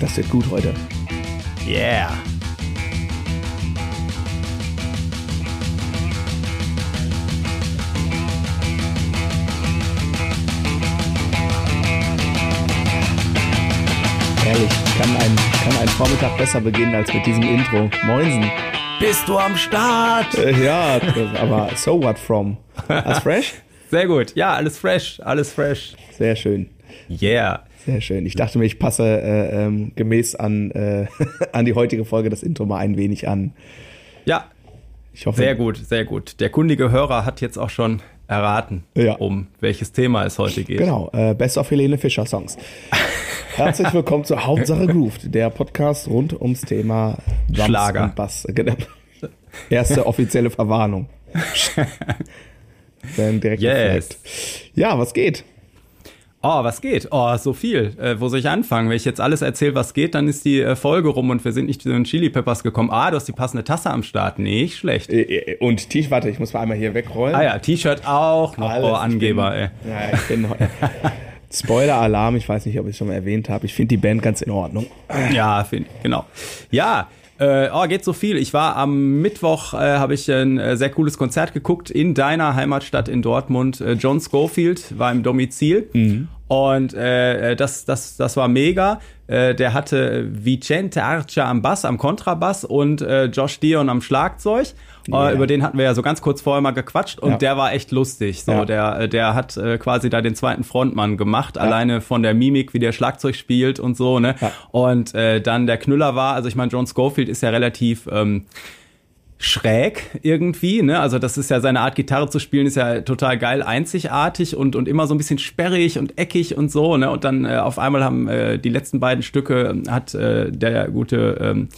Das wird gut heute. Yeah. Ehrlich, kann ein, kann ein Vormittag besser beginnen als mit diesem Intro. Moinsen. Bist du am Start? Äh, ja, aber so what from? Alles fresh? Sehr gut. Ja, alles fresh. Alles fresh. Sehr schön. Yeah. Sehr schön. Ich dachte mir, ich passe äh, ähm, gemäß an, äh, an die heutige Folge das Intro mal ein wenig an. Ja. Ich hoffe. Sehr gut, sehr gut. Der kundige Hörer hat jetzt auch schon erraten, ja. um welches Thema es heute geht. Genau, äh, Best of Helene Fischer Songs. Herzlich willkommen zu Hauptsache Grooved, der Podcast rund ums Thema Drums Schlager. und Bass. Genau. Erste offizielle Verwarnung. Dann direkt yes. Ja, was geht? Oh, was geht? Oh, so viel. Äh, wo soll ich anfangen? Wenn ich jetzt alles erzähle, was geht, dann ist die äh, Folge rum und wir sind nicht zu den Chili Peppers gekommen. Ah, du hast die passende Tasse am Start. Nicht schlecht. Äh, äh, und T-Shirt, warte, ich muss mal einmal hier wegrollen. Ah ja, T-Shirt auch noch. Alles, oh, Angeber, bin, ey. Ja, ich bin Spoiler-Alarm, ich weiß nicht, ob ich es schon mal erwähnt habe. Ich finde die Band ganz in Ordnung. Ja, finde ich, genau. Ja, äh, oh, geht so viel. Ich war am Mittwoch, äh, habe ich ein äh, sehr cooles Konzert geguckt in deiner Heimatstadt in Dortmund. Äh, John Schofield war im Domizil. Mhm. Und äh, das, das, das war mega. Äh, der hatte Vicente Archa am Bass, am Kontrabass und äh, Josh Dion am Schlagzeug. Yeah. Äh, über den hatten wir ja so ganz kurz vorher mal gequatscht und ja. der war echt lustig. So, ja. der, äh, der hat äh, quasi da den zweiten Frontmann gemacht, ja. alleine von der Mimik, wie der Schlagzeug spielt und so, ne? Und äh, dann der Knüller war, also ich meine, John Schofield ist ja relativ ähm, schräg irgendwie, ne? Also das ist ja seine Art Gitarre zu spielen ist ja total geil, einzigartig und und immer so ein bisschen sperrig und eckig und so, ne? Und dann äh, auf einmal haben äh, die letzten beiden Stücke ähm, hat äh, der gute ähm,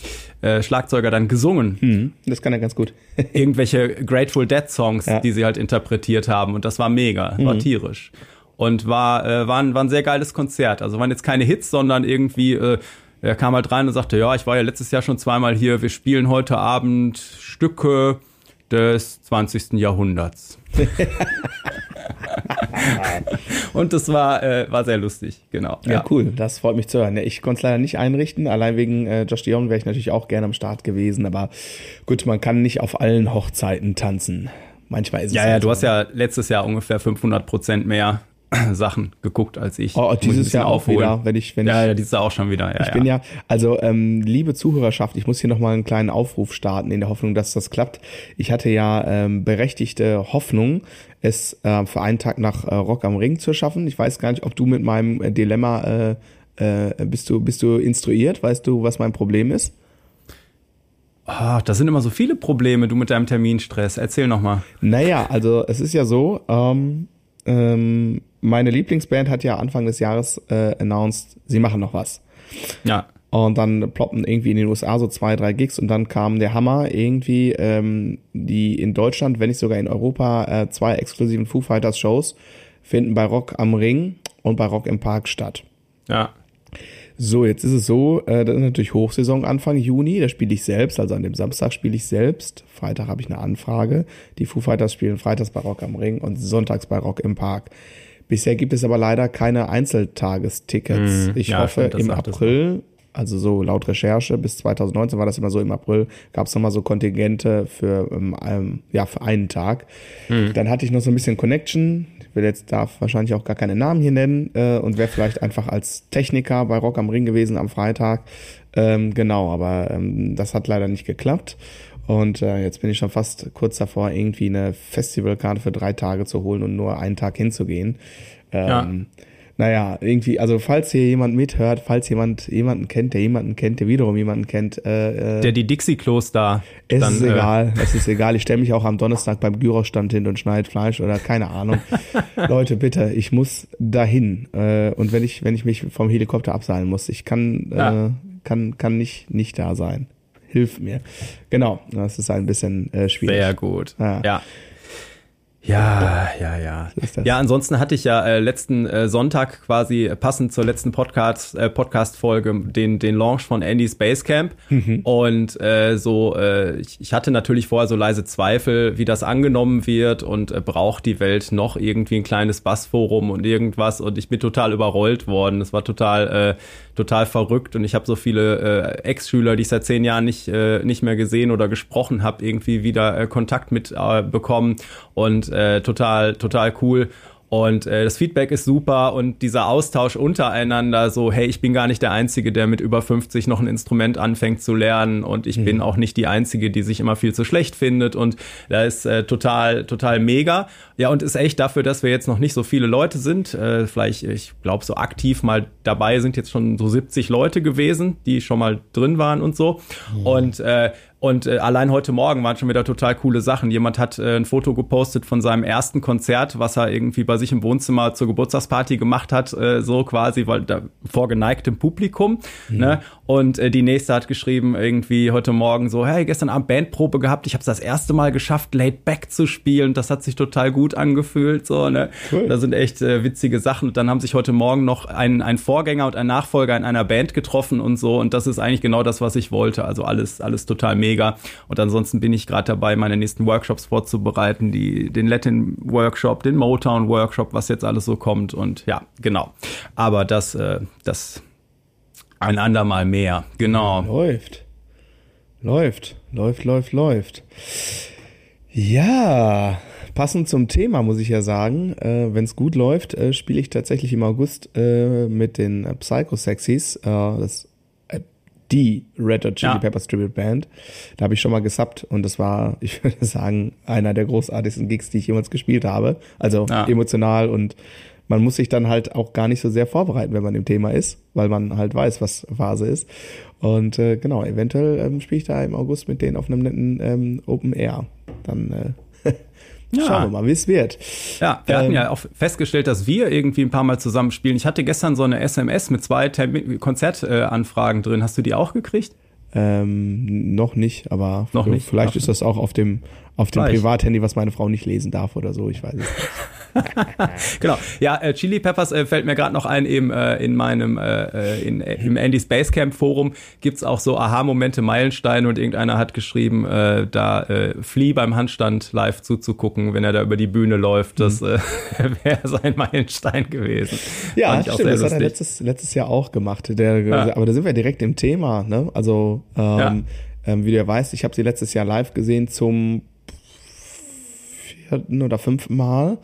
äh, Schlagzeuger dann gesungen. Hm, das kann er ganz gut. Irgendwelche Grateful Dead Songs, ja. die sie halt interpretiert haben und das war mega, war mhm. tierisch. Und war, äh, war, ein, war ein sehr geiles Konzert. Also waren jetzt keine Hits, sondern irgendwie äh, er kam halt rein und sagte, ja, ich war ja letztes Jahr schon zweimal hier, wir spielen heute Abend Stücke des 20. Jahrhunderts. und das war, äh, war sehr lustig, genau. Ja, ja, cool, das freut mich zu hören. Ich konnte es leider nicht einrichten, allein wegen äh, Josh Dion wäre ich natürlich auch gerne am Start gewesen, aber gut, man kann nicht auf allen Hochzeiten tanzen. Manchmal ist es. Ja, ja, halt du hast ja letztes Jahr ungefähr 500 Prozent mehr Sachen geguckt als ich. Oh, dieses Jahr auch wieder, wenn ich, wenn ja, ich, ja, dieses Jahr auch schon wieder. Ja, ich bin ja, also ähm, liebe Zuhörerschaft, ich muss hier nochmal einen kleinen Aufruf starten in der Hoffnung, dass das klappt. Ich hatte ja ähm, berechtigte Hoffnung, es äh, für einen Tag nach äh, Rock am Ring zu schaffen. Ich weiß gar nicht, ob du mit meinem äh, Dilemma äh, äh, bist du bist du instruiert, weißt du, was mein Problem ist? Oh, das sind immer so viele Probleme, du mit deinem Terminstress. Erzähl nochmal. Naja, also es ist ja so, ähm, ähm, meine Lieblingsband hat ja Anfang des Jahres äh, announced, sie machen noch was. Ja. Und dann ploppten irgendwie in den USA so zwei, drei Gigs und dann kam der Hammer irgendwie, ähm, die in Deutschland, wenn nicht sogar in Europa, äh, zwei exklusiven Foo Fighters Shows finden bei Rock am Ring und bei Rock im Park statt. Ja. So, jetzt ist es so, äh, das ist natürlich Hochsaison Anfang Juni, da spiele ich selbst, also an dem Samstag spiele ich selbst. Freitag habe ich eine Anfrage. Die Foo Fighters spielen freitags bei Rock am Ring und sonntags bei Rock im Park. Bisher gibt es aber leider keine Einzeltagestickets. Mm, ich ja, hoffe, im April, also so laut Recherche, bis 2019 war das immer so, im April gab es nochmal so Kontingente für, ähm, ja, für einen Tag. Mm. Dann hatte ich noch so ein bisschen Connection. Ich will jetzt, darf wahrscheinlich auch gar keine Namen hier nennen äh, und wäre vielleicht einfach als Techniker bei Rock am Ring gewesen am Freitag. Ähm, genau, aber ähm, das hat leider nicht geklappt. Und äh, jetzt bin ich schon fast kurz davor, irgendwie eine Festivalkarte für drei Tage zu holen und nur einen Tag hinzugehen. Ähm, ja. Naja, irgendwie, also falls hier jemand mithört, falls jemand jemanden kennt, der jemanden kennt, der wiederum jemanden kennt, äh, äh der die Dixie-Klos da. Es dann, ist äh, egal, es ist egal. Ich stelle mich auch am Donnerstag beim Gyrostand hin und schneide Fleisch oder keine Ahnung. Leute, bitte, ich muss dahin. Äh, und wenn ich, wenn ich mich vom Helikopter abseilen muss, ich kann, ja. äh, kann, kann nicht, nicht da sein hilf mir. Genau, das ist ein bisschen äh, schwierig. Sehr gut. Ja. ja. Ja, ja, ja. Ja, ansonsten hatte ich ja äh, letzten äh, Sonntag quasi passend zur letzten Podcast äh, Podcast Folge den den Launch von Andy's Basecamp mhm. und äh, so äh, ich, ich hatte natürlich vorher so leise Zweifel, wie das angenommen wird und äh, braucht die Welt noch irgendwie ein kleines Bassforum und irgendwas und ich bin total überrollt worden. Das war total äh, total verrückt und ich habe so viele äh, Ex-Schüler, die ich seit zehn Jahren nicht äh, nicht mehr gesehen oder gesprochen habe, irgendwie wieder äh, Kontakt mit äh, bekommen und äh, total, total cool. Und äh, das Feedback ist super und dieser Austausch untereinander, so, hey, ich bin gar nicht der Einzige, der mit über 50 noch ein Instrument anfängt zu lernen und ich mhm. bin auch nicht die Einzige, die sich immer viel zu schlecht findet und da ist äh, total, total mega. Ja, und ist echt dafür, dass wir jetzt noch nicht so viele Leute sind, äh, vielleicht, ich glaube, so aktiv mal dabei sind jetzt schon so 70 Leute gewesen, die schon mal drin waren und so. Mhm. Und äh, und äh, allein heute Morgen waren schon wieder total coole Sachen. Jemand hat äh, ein Foto gepostet von seinem ersten Konzert, was er irgendwie bei sich im Wohnzimmer zur Geburtstagsparty gemacht hat, äh, so quasi, weil da vor geneigtem Publikum. Mhm. Ne? Und äh, die nächste hat geschrieben irgendwie heute Morgen so, hey, gestern Abend Bandprobe gehabt, ich habe es das erste Mal geschafft, Laid Back zu spielen. Das hat sich total gut angefühlt. So, ne? Cool. Da sind echt äh, witzige Sachen. Und dann haben sich heute Morgen noch ein, ein Vorgänger und ein Nachfolger in einer Band getroffen und so. Und das ist eigentlich genau das, was ich wollte. Also alles, alles total mega mega. Und ansonsten bin ich gerade dabei, meine nächsten Workshops vorzubereiten, die, den Latin-Workshop, den Motown-Workshop, was jetzt alles so kommt. Und ja, genau. Aber das, äh, das ein andermal mehr. Genau. Läuft. Läuft. Läuft, läuft, läuft. Ja, passend zum Thema muss ich ja sagen, äh, wenn es gut läuft, äh, spiele ich tatsächlich im August äh, mit den Psycho Sexies. Äh, das die Red Hot Chili ja. Peppers Tribute Band. Da habe ich schon mal gesubbt und das war, ich würde sagen, einer der großartigsten Gigs, die ich jemals gespielt habe. Also ja. emotional und man muss sich dann halt auch gar nicht so sehr vorbereiten, wenn man im Thema ist, weil man halt weiß, was Phase ist. Und äh, genau, eventuell ähm, spiele ich da im August mit denen auf einem netten ähm, Open Air. Dann äh, ja. Schauen wir mal, wie es wird. Ja, wir ähm, hatten ja auch festgestellt, dass wir irgendwie ein paar Mal zusammen spielen. Ich hatte gestern so eine SMS mit zwei Konzertanfragen drin. Hast du die auch gekriegt? Ähm, noch nicht, aber noch nicht. vielleicht ist das auch auf dem, auf dem Privathandy, was meine Frau nicht lesen darf oder so. Ich weiß es nicht. genau. Ja, äh, Chili Peppers äh, fällt mir gerade noch ein, eben äh, in meinem, äh, äh in, im Andy's Basecamp Forum gibt's auch so Aha-Momente, Meilensteine und irgendeiner hat geschrieben, äh, da äh, Flea beim Handstand live zuzugucken, wenn er da über die Bühne läuft, das mhm. äh, wäre sein Meilenstein gewesen. Ja, stimmt, das hat er letztes, letztes Jahr auch gemacht. Der, ja. Aber da sind wir direkt im Thema, ne? Also, ähm, ja. ähm, wie du ja weißt, ich habe sie letztes Jahr live gesehen zum vierten oder fünften Mal.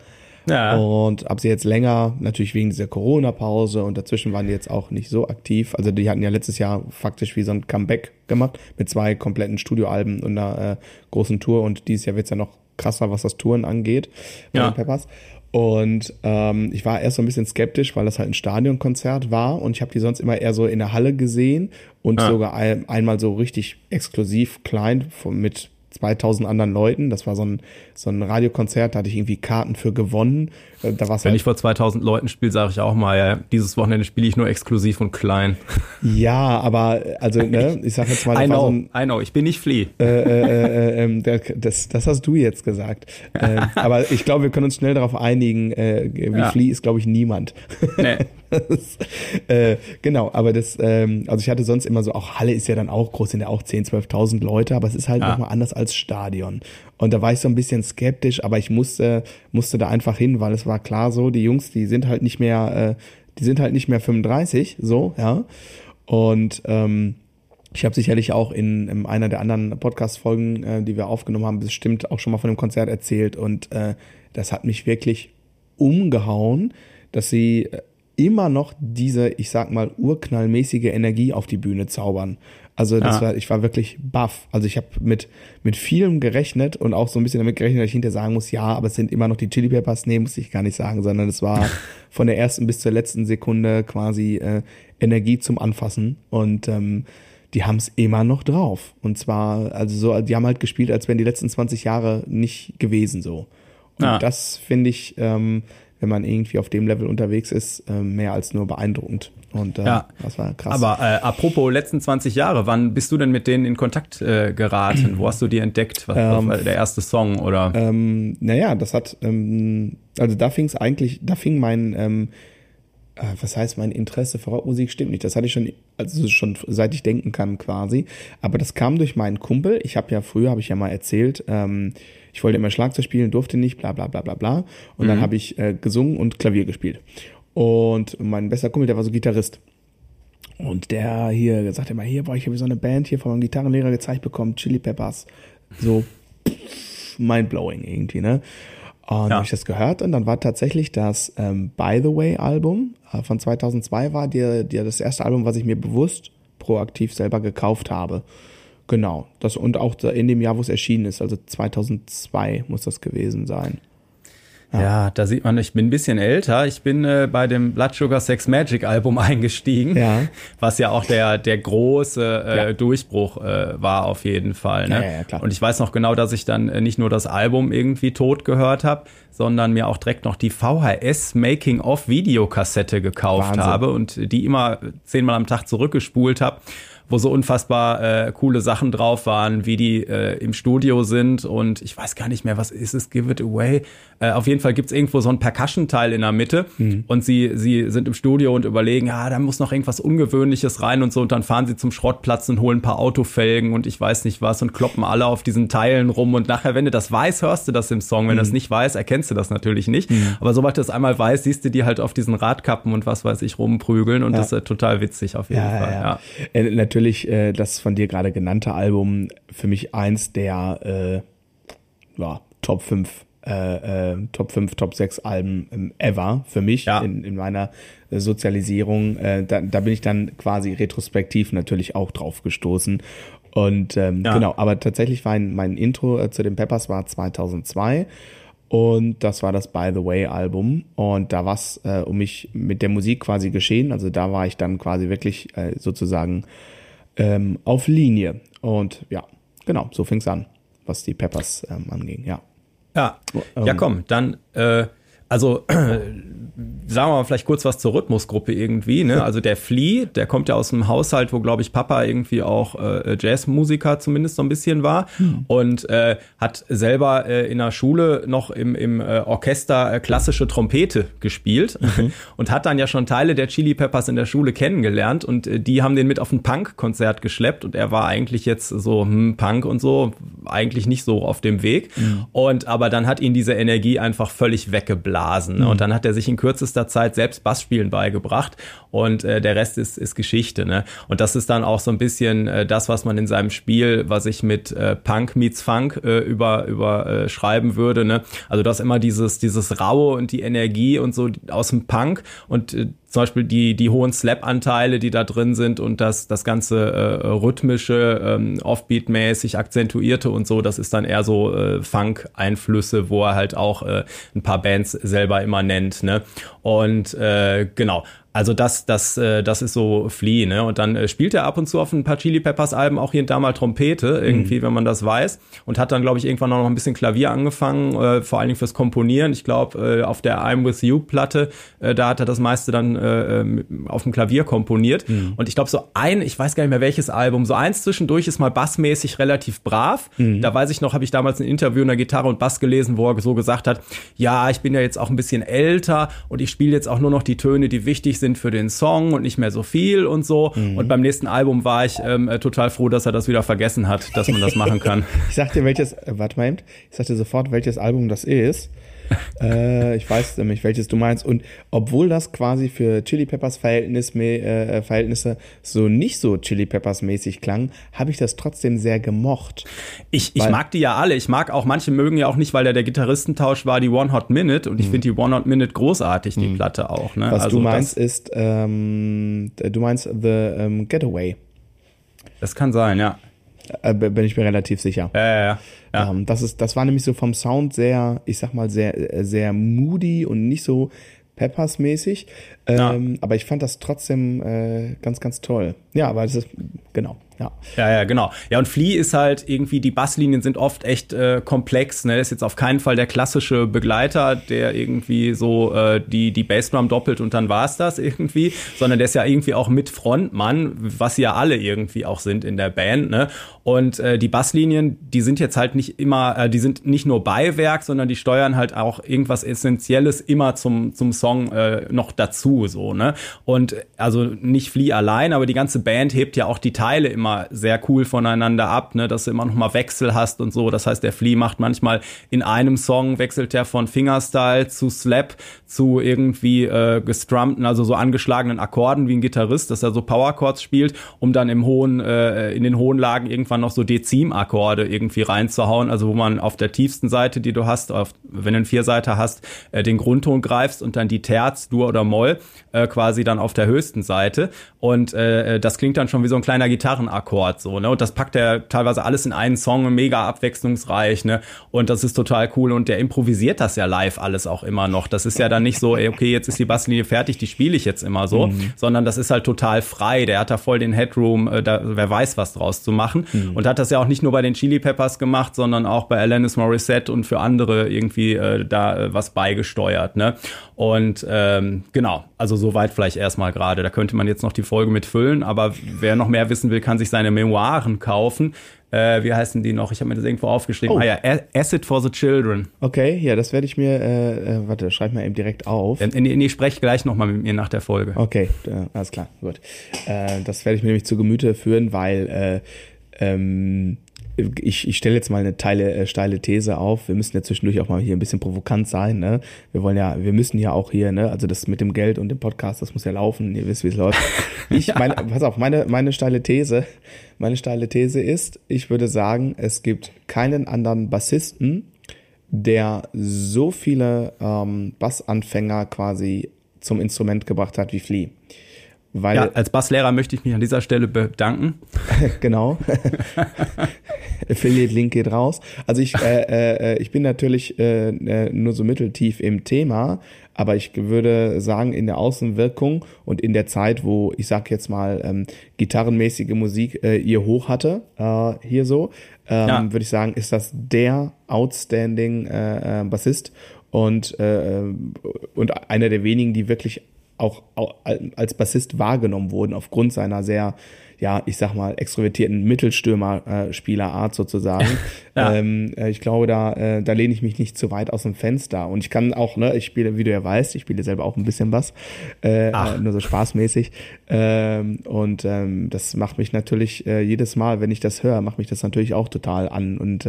Ja. Und ab sie jetzt länger, natürlich wegen dieser Corona-Pause und dazwischen waren die jetzt auch nicht so aktiv. Also die hatten ja letztes Jahr faktisch wie so ein Comeback gemacht mit zwei kompletten Studioalben und einer äh, großen Tour und dieses Jahr wird's ja noch krasser, was das Touren angeht bei ja. den Peppers. Und ähm, ich war erst so ein bisschen skeptisch, weil das halt ein Stadionkonzert war und ich habe die sonst immer eher so in der Halle gesehen und ja. sogar ein, einmal so richtig exklusiv klein mit 2000 anderen Leuten. Das war so ein, so ein Radiokonzert, da hatte ich irgendwie Karten für gewonnen. Äh, da war's Wenn halt ich vor 2000 Leuten spiele, sage ich auch mal, ja, dieses Wochenende spiele ich nur exklusiv und klein. Ja, aber also, ne, ich sag jetzt mal, I know, so ein, I know, ich bin nicht Flea. Äh, äh, äh, äh, das, das hast du jetzt gesagt. äh, aber ich glaube, wir können uns schnell darauf einigen, äh, wie ja. Flea ist, glaube ich, niemand. Nee. das, äh, genau, aber das, ähm, also ich hatte sonst immer so, auch Halle ist ja dann auch groß, sind ja auch 10.000, 12.000 Leute, aber es ist halt ja. nochmal anders als Stadion. Und da war ich so ein bisschen skeptisch, aber ich musste, musste da einfach hin, weil es war klar so, die Jungs, die sind halt nicht mehr, äh, die sind halt nicht mehr 35, so, ja. Und ähm, ich habe sicherlich auch in, in einer der anderen Podcast-Folgen, äh, die wir aufgenommen haben, bestimmt auch schon mal von dem Konzert erzählt. Und äh, das hat mich wirklich umgehauen, dass sie äh, immer noch diese, ich sag mal, urknallmäßige Energie auf die Bühne zaubern. Also das ja. war, ich war wirklich baff. Also ich habe mit mit vielem gerechnet und auch so ein bisschen damit gerechnet, dass ich hinterher sagen muss, ja, aber es sind immer noch die Chili Peppers. Nee, muss ich gar nicht sagen, sondern es war von der ersten bis zur letzten Sekunde quasi äh, Energie zum Anfassen und ähm, die haben es immer noch drauf. Und zwar, also so, die haben halt gespielt, als wären die letzten 20 Jahre nicht gewesen so. Und ja. das finde ich, ähm, wenn man irgendwie auf dem Level unterwegs ist, äh, mehr als nur beeindruckend. Und äh, Ja. das war krass. Aber äh, apropos letzten 20 Jahre, wann bist du denn mit denen in Kontakt äh, geraten? Wo hast du die entdeckt? Was Ähm, war der erste Song oder? Ähm, naja, das hat, ähm, also da fing es eigentlich, da fing mein, ähm, äh, was heißt mein Interesse für Rockmusik stimmt nicht. Das hatte ich schon, also schon seit ich denken kann quasi. Aber das kam durch meinen Kumpel. Ich habe ja früher, habe ich ja mal erzählt, ähm, ich wollte immer Schlagzeug spielen, durfte nicht, bla bla bla bla bla. Und dann habe ich äh, gesungen und Klavier gespielt. Und mein bester Kumpel, der war so Gitarrist. Und der hier sagt immer, hier, boah, ich habe so eine Band hier von meinem Gitarrenlehrer gezeigt bekommen, Chili Peppers. So mindblowing irgendwie, ne? Und Ja. habe ich das gehört und dann war tatsächlich das ähm, By the Way Album äh, von 2002 war dir dir das erste Album, was ich mir bewusst proaktiv selber gekauft habe. Genau, das und auch da in dem Jahr, wo es erschienen ist, also 2002 muss das gewesen sein. Ja, da sieht man, ich bin ein bisschen älter. Ich bin äh, bei dem Blood Sugar Sex Magic Album eingestiegen, Ja. was ja auch der der große äh, Ja. Durchbruch äh, war auf jeden Fall. Ne? Ja, ja, ja, klar. Und ich weiß noch genau, dass ich dann äh, nicht nur das Album irgendwie tot gehört habe, sondern mir auch direkt noch die VHS Making of Videokassette gekauft Wahnsinn. habe und die immer zehnmal am Tag zurückgespult habe wo so unfassbar äh, coole Sachen drauf waren, wie die äh, im Studio sind und ich weiß gar nicht mehr, was ist es, Give It Away. Äh, auf jeden Fall gibt's irgendwo so ein Percussion-Teil in der Mitte Mhm. und sie, sie sind im Studio und überlegen, ja, da muss noch irgendwas Ungewöhnliches rein und so. Und dann fahren sie zum Schrottplatz und holen ein paar Autofelgen und ich weiß nicht was und kloppen alle auf diesen Teilen rum. Und nachher, wenn du das weißt, hörst du das im Song, wenn Mhm. du das nicht weißt, erkennst du das natürlich nicht, aber sobald du es einmal weißt, siehst du die halt auf diesen Radkappen und was weiß ich rumprügeln und das ist äh, total witzig auf jeden Fall, ja. Äh, natürlich äh, das von dir gerade genannte Album für mich eins der äh, ja, Top 5 äh, äh, Top 5, Top 6 Alben ähm, ever für mich Ja. in, in meiner äh, Sozialisierung. Äh, da, da bin ich dann quasi retrospektiv natürlich auch drauf gestoßen. Und ähm, Ja. genau, aber tatsächlich war mein, mein Intro äh, zu den Peppers war 2002 und das war das By the Way Album und da war es äh, um mich mit der Musik quasi geschehen. Also da war ich dann quasi wirklich äh, sozusagen ähm, auf Linie und ja, genau, so fing's an, was die Peppers ähm, anging, ja. Ja, Ähm. ja komm, dann, äh, also sagen wir mal vielleicht kurz was zur Rhythmusgruppe irgendwie. Ne? Also der Flea, der kommt ja aus einem Haushalt, wo glaube ich Papa irgendwie auch äh, Jazzmusiker zumindest so ein bisschen war und äh, hat selber äh, in der Schule noch im, im äh, Orchester äh, klassische Trompete gespielt und hat dann ja schon Teile der Chili Peppers in der Schule kennengelernt und äh, die haben den mit auf ein Punk-Konzert geschleppt und er war eigentlich jetzt so hm, Punk und so eigentlich nicht so auf dem Weg und aber dann hat ihn diese Energie einfach völlig weggeblasen ne? und dann hat er sich in kürzester Zeit selbst Bassspielen beigebracht und äh, der Rest ist, ist Geschichte ne? Und das ist dann auch so ein bisschen äh, das was man in seinem Spiel was ich mit äh, Punk meets Funk äh, über über äh, schreiben würde ne? Also das immer dieses dieses raue und die Energie und so aus dem Punk und äh, zum Beispiel die, die hohen Slap-Anteile, die da drin sind und das, das ganze äh, rhythmische, ähm, Offbeat-mäßig akzentuierte und so, das ist dann eher so äh, Funk-Einflüsse, wo er halt auch äh, ein paar Bands selber immer nennt. Ne? Und äh, genau, also das, das, äh, das ist so Flea, ne? Und dann äh, spielt er ab und zu auf ein paar Chili Peppers Alben auch hier und da mal Trompete, irgendwie, wenn man das weiß. Und hat dann, glaube ich, irgendwann auch noch ein bisschen Klavier angefangen, äh, vor allen Dingen fürs Komponieren. Ich glaube, äh, auf der I'm With You Platte, äh, da hat er das meiste dann äh, äh, auf dem Klavier komponiert. Und ich glaube, so ein, ich weiß gar nicht mehr welches Album, so eins zwischendurch ist mal bassmäßig relativ brav. Da weiß ich noch, habe ich damals ein Interview in der Gitarre und Bass gelesen, wo er so gesagt hat, ja, ich bin ja jetzt auch ein bisschen älter und ich spiele jetzt auch nur noch die Töne, die wichtig sind für den Song und nicht mehr so viel und so. Und beim nächsten Album war ich ähm, äh, total froh, dass er das wieder vergessen hat, dass man das machen kann. Ich sag dir welches, äh, warte mal, eben. ich sag dir sofort, welches Album das ist. Äh, ich weiß nämlich, welches du meinst. Und obwohl das quasi für Chili Peppers Verhältnis, äh, Verhältnisse so nicht so Chili Peppers mäßig klang, habe ich das trotzdem sehr gemocht. Ich, ich mag die ja alle. Ich mag auch, manche mögen ja auch nicht, weil der, der Gitarristentausch war die One Hot Minute und ich finde die One Hot Minute großartig, die Platte auch. Ne? Was also du meinst, ist, ähm, du meinst The ähm, Getaway. das kann sein, ja. Äh, bin ich mir relativ sicher. Ja, ja, ja. ja. Ähm, das, ist, das war nämlich so vom Sound sehr, ich sag mal, sehr, äh, sehr moody und nicht so Peppers-mäßig. Ähm, Aber ich fand das trotzdem äh, ganz, ganz toll. Ja, aber das ist genau. Ja. ja, ja, genau. Ja, und Flea ist halt irgendwie, die Basslinien sind oft echt äh, komplex. Ne? Ist jetzt auf keinen Fall der klassische Begleiter, der irgendwie so äh, die, die Bassdrum doppelt und dann war's das irgendwie, sondern der ist ja irgendwie auch mit Frontmann, was ja alle irgendwie auch sind in der Band. Ne? Und äh, die Basslinien, die sind jetzt halt nicht immer, äh, die sind nicht nur Beiwerk, sondern die steuern halt auch irgendwas Essentielles immer zum, zum Song äh, noch dazu. So ne? Und also nicht Flea allein, aber die ganze Band hebt ja auch die Teile immer sehr cool voneinander ab, ne, dass du immer noch mal Wechsel hast und so. Das heißt, der Flea macht manchmal in einem Song wechselt er von Fingerstyle zu Slap zu irgendwie äh, gestrummten, also so angeschlagenen Akkorden wie ein Gitarrist, dass er so Powerchords spielt, um dann im hohen äh, in den hohen Lagen irgendwann noch so Dezim-Akkorde irgendwie reinzuhauen, also wo man auf der tiefsten Seite, die du hast, auf, wenn du einen Vierseiter hast, äh, den Grundton greifst und dann die Terz, Dur oder Moll äh, quasi dann auf der höchsten Seite und äh, das klingt dann schon wie so ein kleiner Gitarren Akkord so, ne? Und das packt er teilweise alles in einen Song, mega abwechslungsreich, ne? Und das ist total cool und der improvisiert das ja live alles auch immer noch. Das ist ja dann nicht so, ey, okay, jetzt ist die Basslinie fertig, die spiele ich jetzt immer so, mhm. sondern das ist halt total frei. Der hat da voll den Headroom, äh, da, wer weiß was draus zu machen mhm. und hat das ja auch nicht nur bei den Chili Peppers gemacht, sondern auch bei Alanis Morissette und für andere irgendwie äh, da äh, was beigesteuert, ne? Und ähm, genau, also soweit vielleicht erstmal gerade. Da könnte man jetzt noch die Folge mit füllen, aber wer noch mehr wissen will, kann sich seine Memoiren kaufen. Äh, wie heißen die noch? Ich habe mir das irgendwo aufgeschrieben. Oh. Ah ja, Acid for the Children. Okay, ja, das werde ich mir, äh, äh, warte, schreib mal eben direkt auf. Äh, nee, nee, sprech gleich nochmal mit mir nach der Folge. Okay, äh, alles klar, gut. Äh, das werde ich mir nämlich zu Gemüte führen, weil äh, ähm, ich, ich stelle jetzt mal eine teile, äh, steile These auf. Wir müssen ja zwischendurch auch mal hier ein bisschen provokant sein. Ne? Wir wollen ja, wir müssen ja auch hier, ne, also das mit dem Geld und dem Podcast, das muss ja laufen. Ihr wisst, wie es läuft. Ich, meine, pass auf, meine, meine steile These, meine steile These ist, ich würde sagen, es gibt keinen anderen Bassisten, der so viele ähm, Bassanfänger quasi zum Instrument gebracht hat wie Flea. Weil ja, als Basslehrer möchte ich mich an dieser Stelle bedanken. genau. Affiliate-Link geht raus. Also ich, äh, äh, ich bin natürlich äh, äh, nur so mitteltief im Thema, aber ich würde sagen, in der Außenwirkung und in der Zeit, wo ich sag jetzt mal ähm, gitarrenmäßige Musik äh, ihr hoch hatte, äh, hier so, ähm, ja. würde ich sagen, ist das der outstanding äh, äh, Bassist und, äh, und einer der wenigen, die wirklich auch, als Bassist wahrgenommen wurden aufgrund seiner sehr ja, ich sag mal, extrovertierten Mittelstürmer-Spielerart äh, sozusagen. ja. ähm, äh, ich glaube, da, äh, da lehne ich mich nicht zu weit aus dem Fenster. Und ich kann auch, ne, ich spiele, wie du ja weißt, ich spiele selber auch ein bisschen was, äh, nur so spaßmäßig. Ähm, und ähm, das macht mich natürlich jedes Mal, wenn ich das höre, macht mich das natürlich auch total an. Und,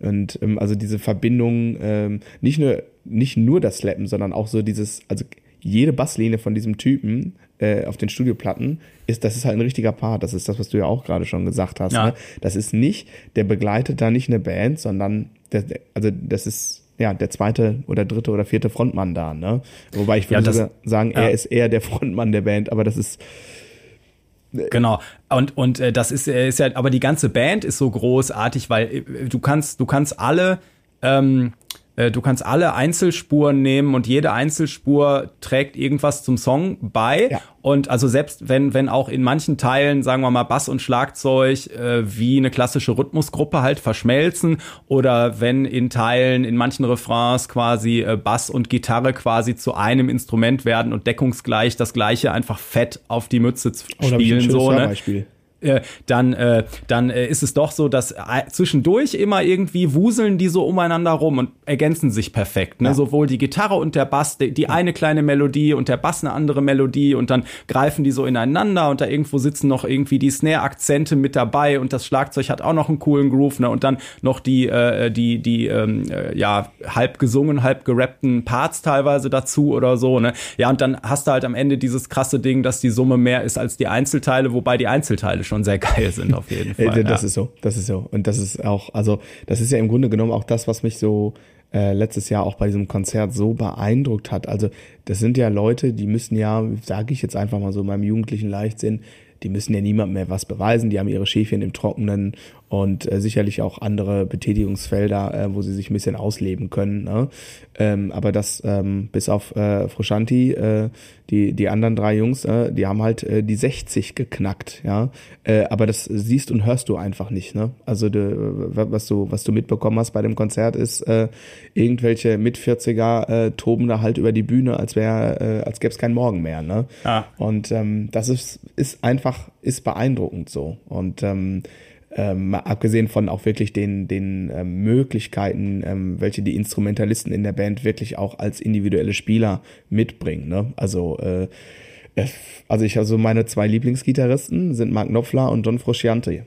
und ähm, also diese Verbindung, ähm, nicht nur nicht nur das Slappen, sondern auch so dieses, also jede Basslinie von diesem Typen äh, auf den Studioplatten ist, das ist halt ein richtiger Part. Das ist das, was du ja auch gerade schon gesagt hast. Ja. Ne? Das ist nicht, der begleitet da nicht eine Band, sondern der, also das ist ja der zweite oder dritte oder vierte Frontmann da. Ne? Wobei ich würde ja, sogar sagen, er ist eher der Frontmann der Band, aber das ist äh, Genau. Und, und äh, das ist, ist ja, aber die ganze Band ist so großartig, weil äh, du kannst, du kannst alle ähm, äh, du kannst alle Einzelspuren nehmen und jede Einzelspur trägt irgendwas zum Song bei. Ja. Und also selbst wenn, wenn auch in manchen Teilen, sagen wir mal, Bass und Schlagzeug äh, wie eine klassische Rhythmusgruppe halt verschmelzen oder wenn in Teilen, in manchen Refrains quasi äh, Bass und Gitarre quasi zu einem Instrument werden und deckungsgleich das gleiche einfach fett auf die Mütze spielen. Oh, so, ne? Beispiel. Äh, dann, äh, dann äh, ist es doch so, dass äh, zwischendurch immer irgendwie wuseln die so umeinander rum und ergänzen sich perfekt. Ne? Ja. Sowohl die Gitarre und der Bass, die, die eine kleine Melodie und der Bass eine andere Melodie und dann greifen die so ineinander und da irgendwo sitzen noch irgendwie die Snare-Akzente mit dabei und das Schlagzeug hat auch noch einen coolen Groove ne? und dann noch die, äh, die, die ähm, äh, ja, halb gesungen, halb gerappten Parts teilweise dazu oder so. Ne? Ja, und dann hast du halt am Ende dieses krasse Ding, dass die Summe mehr ist als die Einzelteile, wobei die Einzelteile schon sehr geil sind auf jeden Fall. das ja. ist so, das ist so. Und das ist auch, also das ist ja im Grunde genommen auch das, was mich so äh, letztes Jahr auch bei diesem Konzert so beeindruckt hat. Also das sind ja Leute, die müssen ja, sage ich jetzt einfach mal so in meinem jugendlichen Leichtsinn, die müssen ja niemandem mehr was beweisen, die haben ihre Schäfchen im Trockenen und äh, sicherlich auch andere Betätigungsfelder, äh, wo sie sich ein bisschen ausleben können. Ne? Ähm, aber das ähm, bis auf äh, Fruscianti, äh, die die anderen drei Jungs, äh, die haben halt äh, die 60 geknackt, ja. Äh, aber das siehst und hörst du einfach nicht, ne? Also de, was du was du mitbekommen hast bei dem Konzert ist äh, irgendwelche mit 40er äh, toben da halt über die Bühne, als wäre äh, als gäbe es keinen Morgen mehr, ne? Ah. Und ähm, das ist ist einfach ist beeindruckend so und ähm, ähm, abgesehen von auch wirklich den, den ähm, Möglichkeiten, ähm, welche die Instrumentalisten in der Band wirklich auch als individuelle Spieler mitbringen. Ne? Also äh, also ich also meine zwei Lieblingsgitarristen sind Mark Knopfler und John Frusciante.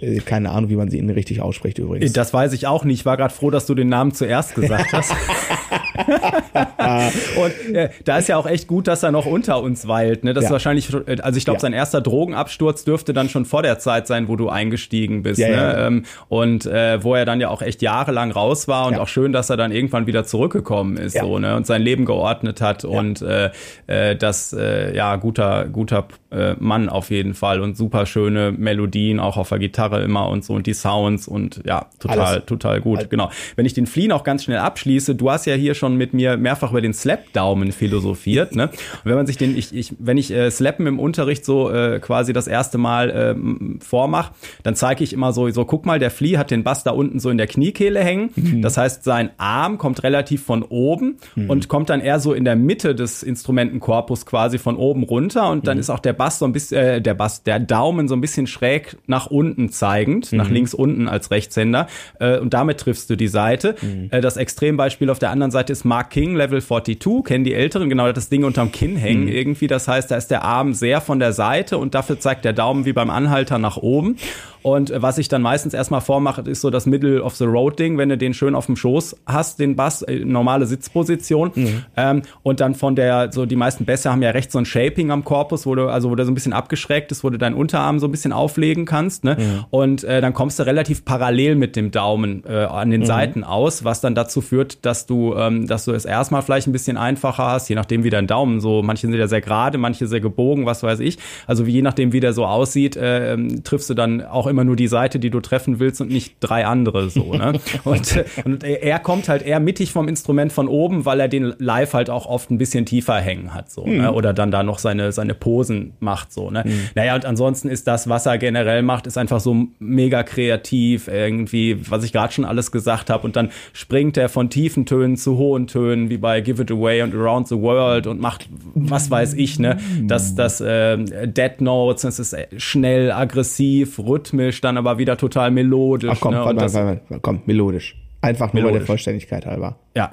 Äh, keine Ahnung, wie man sie richtig ausspricht übrigens. Das weiß ich auch nicht. Ich war gerade froh, dass du den Namen zuerst gesagt hast. und äh, da ist ja auch echt gut, dass er noch unter uns weilt. Ne? Das ja. ist wahrscheinlich, äh, also ich glaube, ja. sein erster Drogenabsturz dürfte dann schon vor der Zeit sein, wo du eingestiegen bist. Ja, ne? Ähm, und äh, wo er dann ja auch echt jahrelang raus war und auch schön, dass er dann irgendwann wieder zurückgekommen ist so, ne? und sein Leben geordnet hat und äh, äh, das, äh, ja, guter, guter äh, Mann auf jeden Fall und super schöne Melodien auch auf der Gitarre immer und so und die Sounds und ja, total, Alles. total gut. Alles. Genau. Wenn ich den Flea noch ganz schnell abschließe, du hast ja hier schon mit mir mehrfach über den Slap-Daumen philosophiert. Ne? Und wenn man sich den, ich, ich, wenn ich äh, Slappen im Unterricht so äh, quasi das erste Mal äh, vormache, dann zeige ich immer so, so, guck mal, der Flea hat den Bass da unten so in der Kniekehle hängen. Mhm. Das heißt, sein Arm kommt relativ von oben mhm. und kommt dann eher so in der Mitte des Instrumentenkorpus quasi von oben runter und dann mhm. ist auch der Bass so ein bisschen, äh, der Bass, der Daumen so ein bisschen schräg nach unten zeigend, nach mhm. links unten als Rechtshänder äh, und damit triffst du die Seite. Mhm. Äh, das Extrembeispiel auf der anderen Seite ist Mark King, Level 42, kennen die Älteren, genau das Ding unterm Kinn hängen mhm. irgendwie. Das heißt, da ist der Arm sehr von der Seite und dafür zeigt der Daumen wie beim Anhalter nach oben. Und äh, was ich dann meistens erstmal vormache, ist so das Middle of the Road Ding, wenn du den schön auf dem Schoß hast, den Bass, äh, normale Sitzposition. Mhm. Ähm, und dann von der, so die meisten Bässe haben ja rechts so ein Shaping am Korpus, wo du, also wo der so ein bisschen abgeschrägt ist, wo du deinen Unterarm so ein bisschen auflegen kannst. Ne? Mhm. Und äh, dann kommst du relativ parallel mit dem Daumen äh, an den mhm. Seiten aus, was dann dazu führt, dass du, ähm, dass du es erstmal vielleicht ein bisschen einfacher hast, je nachdem wie dein Daumen so, manche sind ja sehr gerade, manche sehr gebogen, was weiß ich. Also je nachdem wie der so aussieht, äh, triffst du dann auch immer nur die Seite, die du treffen willst und nicht drei andere so. Ne? und, und er kommt halt eher mittig vom Instrument von oben, weil er den live halt auch oft ein bisschen tiefer hängen hat so. Mhm. Ne? Oder dann da noch seine, seine Posen macht so. Ne? Mhm. Naja, und ansonsten ist das, was er generell macht, ist einfach so mega kreativ, irgendwie, was ich gerade schon alles gesagt habe. Und dann springt er von tiefen Tönen zu hohen Tönen, wie bei Give It Away und Around the World und macht, was weiß ich, ne? Das, das äh, Dead Notes, das ist schnell, aggressiv, rhythmisch rhythmisch, dann aber wieder total melodisch. Ach komm, ne? warte, warte, warte, warte, komm, melodisch. Einfach melodisch. nur der Vollständigkeit halber. Ja.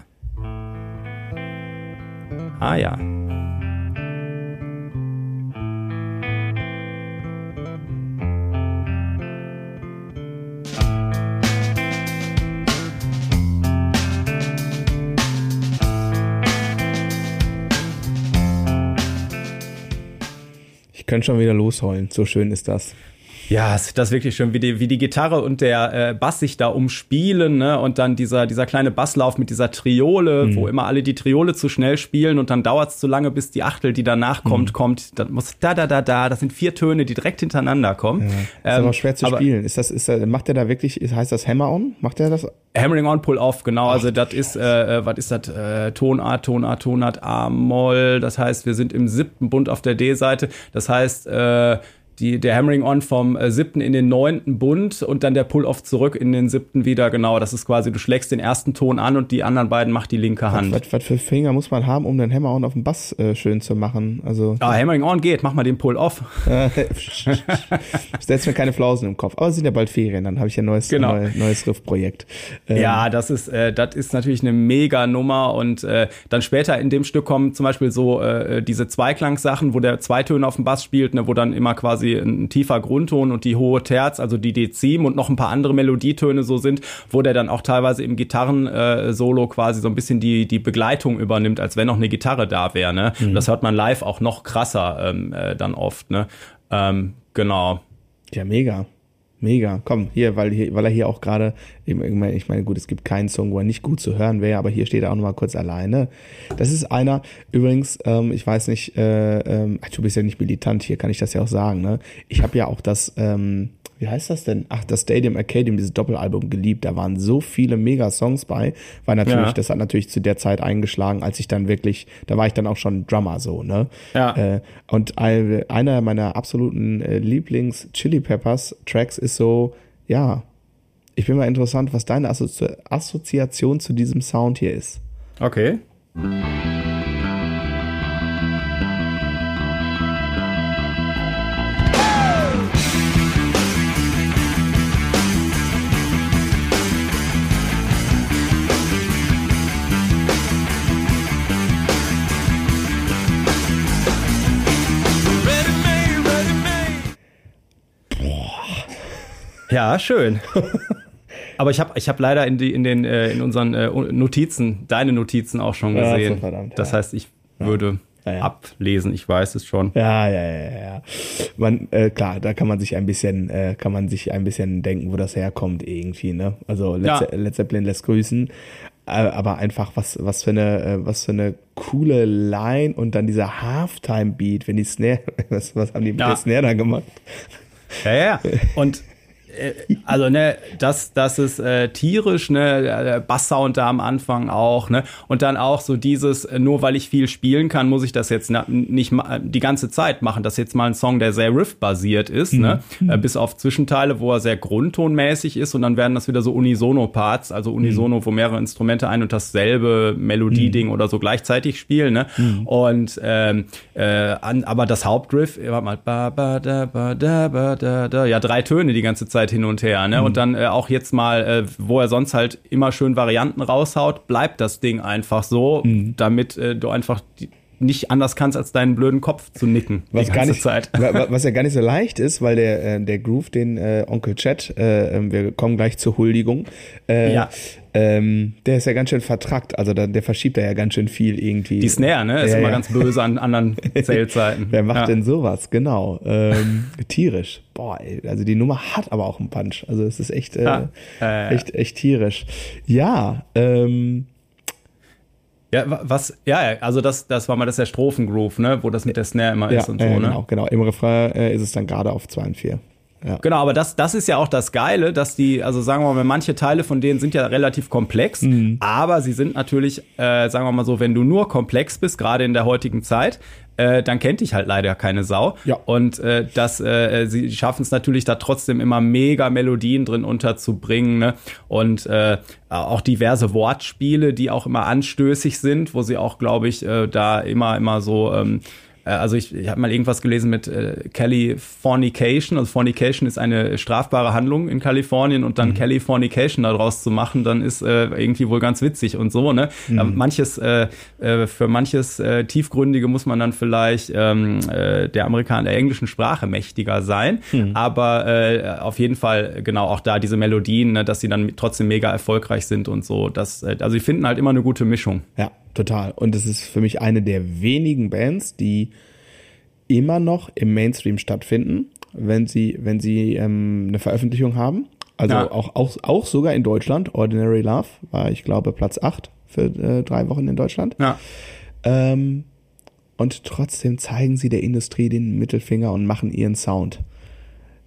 Ah ja. Ich könnte schon wieder losheulen. So schön ist das. Ja, das ist wirklich schön, wie die, wie die Gitarre und der äh, Bass sich da umspielen, ne? Und dann dieser, dieser kleine Basslauf mit dieser Triole, mhm. wo immer alle die Triole zu schnell spielen und dann dauert es zu lange, bis die Achtel, die danach kommt, mhm. kommt. Dann muss da, da, da, da. Das sind vier Töne, die direkt hintereinander kommen. Ja. Ist ähm, aber schwer zu spielen. Ist das, ist das, macht er da wirklich, heißt das Hammer-On? Macht er das? Hammering on, Pull off, genau. Also das ist, äh, äh, was ist das? Äh, Tonart, Tonart, Tonart, A-Moll. Das heißt, wir sind im siebten Bund auf der D-Seite. Das heißt, äh, die, der Hammering On vom äh, siebten in den neunten Bund und dann der Pull-Off zurück in den siebten wieder. Genau, das ist quasi, du schlägst den ersten Ton an und die anderen beiden macht die linke Hand. Was, was, was für Finger muss man haben, um den Hammer On auf dem Bass äh, schön zu machen? Also, ah, Hammering On geht, mach mal den Pull-Off. Setz mir keine Flausen im Kopf. Aber es sind ja bald Ferien, dann habe ich ja ein neues, genau. neu, neues Riff-Projekt. Ähm, ja, das ist, äh, das ist natürlich eine mega Nummer und äh, dann später in dem Stück kommen zum Beispiel so äh, diese Zweiklangssachen, wo der zwei Töne auf dem Bass spielt, ne, wo dann immer quasi quasi ein tiefer Grundton und die hohe Terz, also die Dezim und noch ein paar andere Melodietöne so sind, wo der dann auch teilweise im Gitarren-Solo quasi so ein bisschen die, die Begleitung übernimmt, als wenn noch eine Gitarre da wäre. Ne? Mhm. Das hört man live auch noch krasser ähm, äh, dann oft. Ne? Ähm, genau. Ja, mega. Mega. Komm, hier, weil, hier, weil er hier auch gerade, ich meine, gut, es gibt keinen Song, wo er nicht gut zu hören wäre, aber hier steht er auch nochmal kurz alleine. Das ist einer, übrigens, ähm, ich weiß nicht, äh, ähm, du bist ja nicht militant, hier kann ich das ja auch sagen, ne? Ich habe ja auch das, ähm, wie heißt das denn? Ach, das Stadium Arcadium, dieses Doppelalbum geliebt. Da waren so viele Mega-Songs bei, weil natürlich, Ja. das hat natürlich zu der Zeit eingeschlagen, als ich dann wirklich, da war ich dann auch schon Drummer so, ne? Ja. Äh, und ein, einer meiner absoluten äh, Lieblings-Chili Peppers-Tracks ist so, ja, ich bin mal interessant, was deine Assozi Assoziation zu diesem Sound hier ist. Okay. Ja, schön. Aber ich habe ich hab leider in, die, in, den, äh, in unseren äh, Notizen, deine Notizen auch schon Ja, gesehen. so verdammt, das ja. heißt, ich würde Ja, ja. ablesen, ich weiß es schon. Ja, ja, ja, ja, ja. Man, äh, klar, da kann man sich ein bisschen, äh, kann man sich ein bisschen denken, wo das herkommt irgendwie, ne? Also Led, Ja. Led Zeppelin lässt grüßen, äh, aber einfach was, was für eine, äh, was für eine coole Line und dann dieser Halftime-Beat, wenn die Snare, was, was haben die mit Ja. der Snare da gemacht? Ja, ja. Und also ne, das, das ist äh, tierisch, ne, der Basssound da am Anfang auch, ne, und dann auch so dieses, äh, nur weil ich viel spielen kann, muss ich das jetzt na, nicht ma- die ganze Zeit machen. Das ist jetzt mal ein Song, der sehr riff-basiert ist, ne, äh, bis auf Zwischenteile, wo er sehr grundtonmäßig ist und dann werden das wieder so Unisono-Parts, also Unisono, wo mehrere Instrumente ein und dasselbe Melodieding oder so gleichzeitig spielen, ne, und ähm, äh, an, aber das Hauptriff, äh, warte mal, ba, ba, da, ba, da, ba, da, da, ja, drei Töne die ganze Zeit hin und her, ne? Und dann äh, auch jetzt mal, äh, wo er sonst halt immer schön Varianten raushaut, bleibt das Ding einfach so, damit äh, du einfach die, nicht anders kannst, als deinen blöden Kopf zu nicken Was die gar ganze nicht, Zeit. wa- wa- was ja gar nicht so leicht ist, weil der, äh, der Groove, den äh, Onkel Chat, äh, ähm, wir kommen gleich zur Huldigung, äh, Ja. ähm, der ist ja ganz schön vertrackt, also da, der verschiebt da ja ganz schön viel irgendwie. Die Snare, ne? Ist Ja, immer ja. ganz böse an anderen Zählzeiten. Wer macht ja. denn sowas? Genau. Ähm, tierisch. Boah, ey, also die Nummer hat aber auch einen Punch. Also es ist echt, äh, ja. echt, echt tierisch. Ja, ähm, Ja, wa- was, ja, ja, also das, das war mal das der Strophengroove, ne, wo das mit der Snare immer ja, ist und so, äh, ne? genau, genau. Im Refrain äh, ist es dann gerade auf 2 und 4. Ja. Genau, aber das, das ist ja auch das Geile, dass die, also sagen wir mal, manche Teile von denen sind ja relativ komplex, Mhm. aber sie sind natürlich, äh, sagen wir mal so, wenn du nur komplex bist, gerade in der heutigen Zeit, äh, dann kennt dich halt leider keine Sau. Ja. Und äh, das, äh, sie schaffen es natürlich da trotzdem immer mega Melodien drin unterzubringen, ne? Und äh, auch diverse Wortspiele, die auch immer anstößig sind, wo sie auch, glaube ich, äh, da immer, immer so ähm, äh, also ich, ich habe mal irgendwas gelesen mit äh, Californication. Also Fornication ist eine strafbare Handlung in Kalifornien und dann Californication daraus zu machen, dann ist äh, irgendwie wohl ganz witzig und so. Ne? Aber manches äh, äh, für manches äh, tiefgründige muss man dann vielleicht ähm, äh, der Amerikaner der englischen Sprache mächtiger sein. Aber äh, auf jeden Fall genau auch da diese Melodien, ne, dass sie dann trotzdem mega erfolgreich sind und so. Das, äh, also sie finden halt immer eine gute Mischung. Ja, total. Und es ist für mich eine der wenigen Bands, die immer noch im Mainstream stattfinden, wenn sie, wenn sie ähm, eine Veröffentlichung haben. Also Ja. auch, auch, auch sogar in Deutschland. Ordinary Love war, ich glaube, Platz 8 für äh, drei Wochen in Deutschland. Ja. Ähm, und trotzdem zeigen sie der Industrie den Mittelfinger und machen ihren Sound.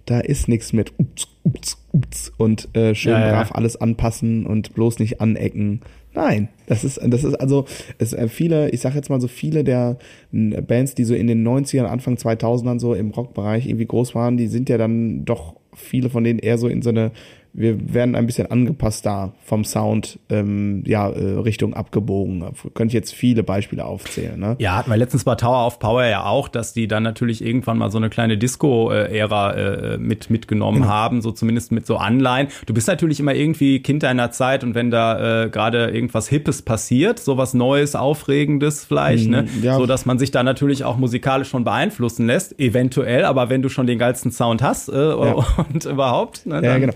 Da ist nichts mit ups, ups, ups und äh, schön Ja, brav alles anpassen und bloß nicht anecken. Nein, das ist, das ist also, es, äh, viele, ich sag jetzt mal so viele der Bands, die so in den 90ern, Anfang 2000ern so im Rockbereich irgendwie groß waren, die sind ja dann doch viele von denen eher so in so eine, wir werden ein bisschen angepasst da vom Sound, ähm, ja, äh, Richtung abgebogen. Könnte ich jetzt viele Beispiele aufzählen, ne? Ja, hatten wir letztens bei Tower of Power ja auch, dass die dann natürlich irgendwann mal so eine kleine Disco-Ära äh, mit mitgenommen Genau. haben, so zumindest mit so Anleihen. Du bist natürlich immer irgendwie Kind deiner Zeit und wenn da äh, gerade irgendwas Hippes passiert, sowas Neues, Aufregendes vielleicht, ne, Mm, ja. so dass man sich da natürlich auch musikalisch schon beeinflussen lässt, eventuell, aber wenn du schon den geilsten Sound hast äh, und überhaupt, ne, Ja, genau.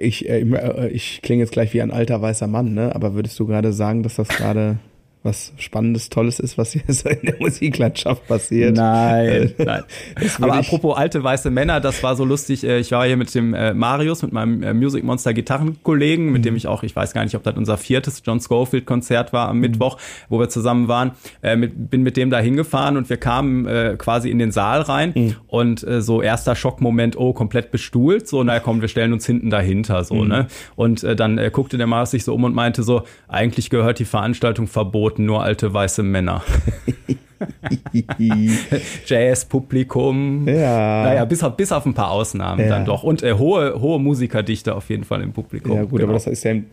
Äh, ich, äh, ich klinge jetzt gleich wie ein alter weißer Mann, ne? Aber würdest du gerade sagen, dass das gerade was Spannendes, Tolles ist, was hier so in der Musiklandschaft passiert. Nein, äh, nein. Aber apropos alte weiße Männer, das war so lustig. Äh, ich war hier mit dem äh, Marius, mit meinem Music Monster Gitarrenkollegen, mit mhm. dem ich auch, ich weiß gar nicht, ob das unser viertes John Schofield Konzert war am mhm. Mittwoch, wo wir zusammen waren. Bin mit dem da hingefahren und wir kamen quasi in den Saal rein mhm. und so erster Schockmoment, oh, komplett bestuhlt. So, naja, komm, wir stellen uns hinten dahinter, so, mhm. ne? Und dann guckte der Marius sich so um und meinte so, eigentlich gehört die Veranstaltung verboten, nur alte weiße Männer. Jazz-Publikum. Ja. Naja, bis auf, bis auf ein paar Ausnahmen ja. dann doch. Und äh, hohe, hohe Musikerdichte auf jeden Fall im Publikum. Ja, gut, genau. aber das ist ja im,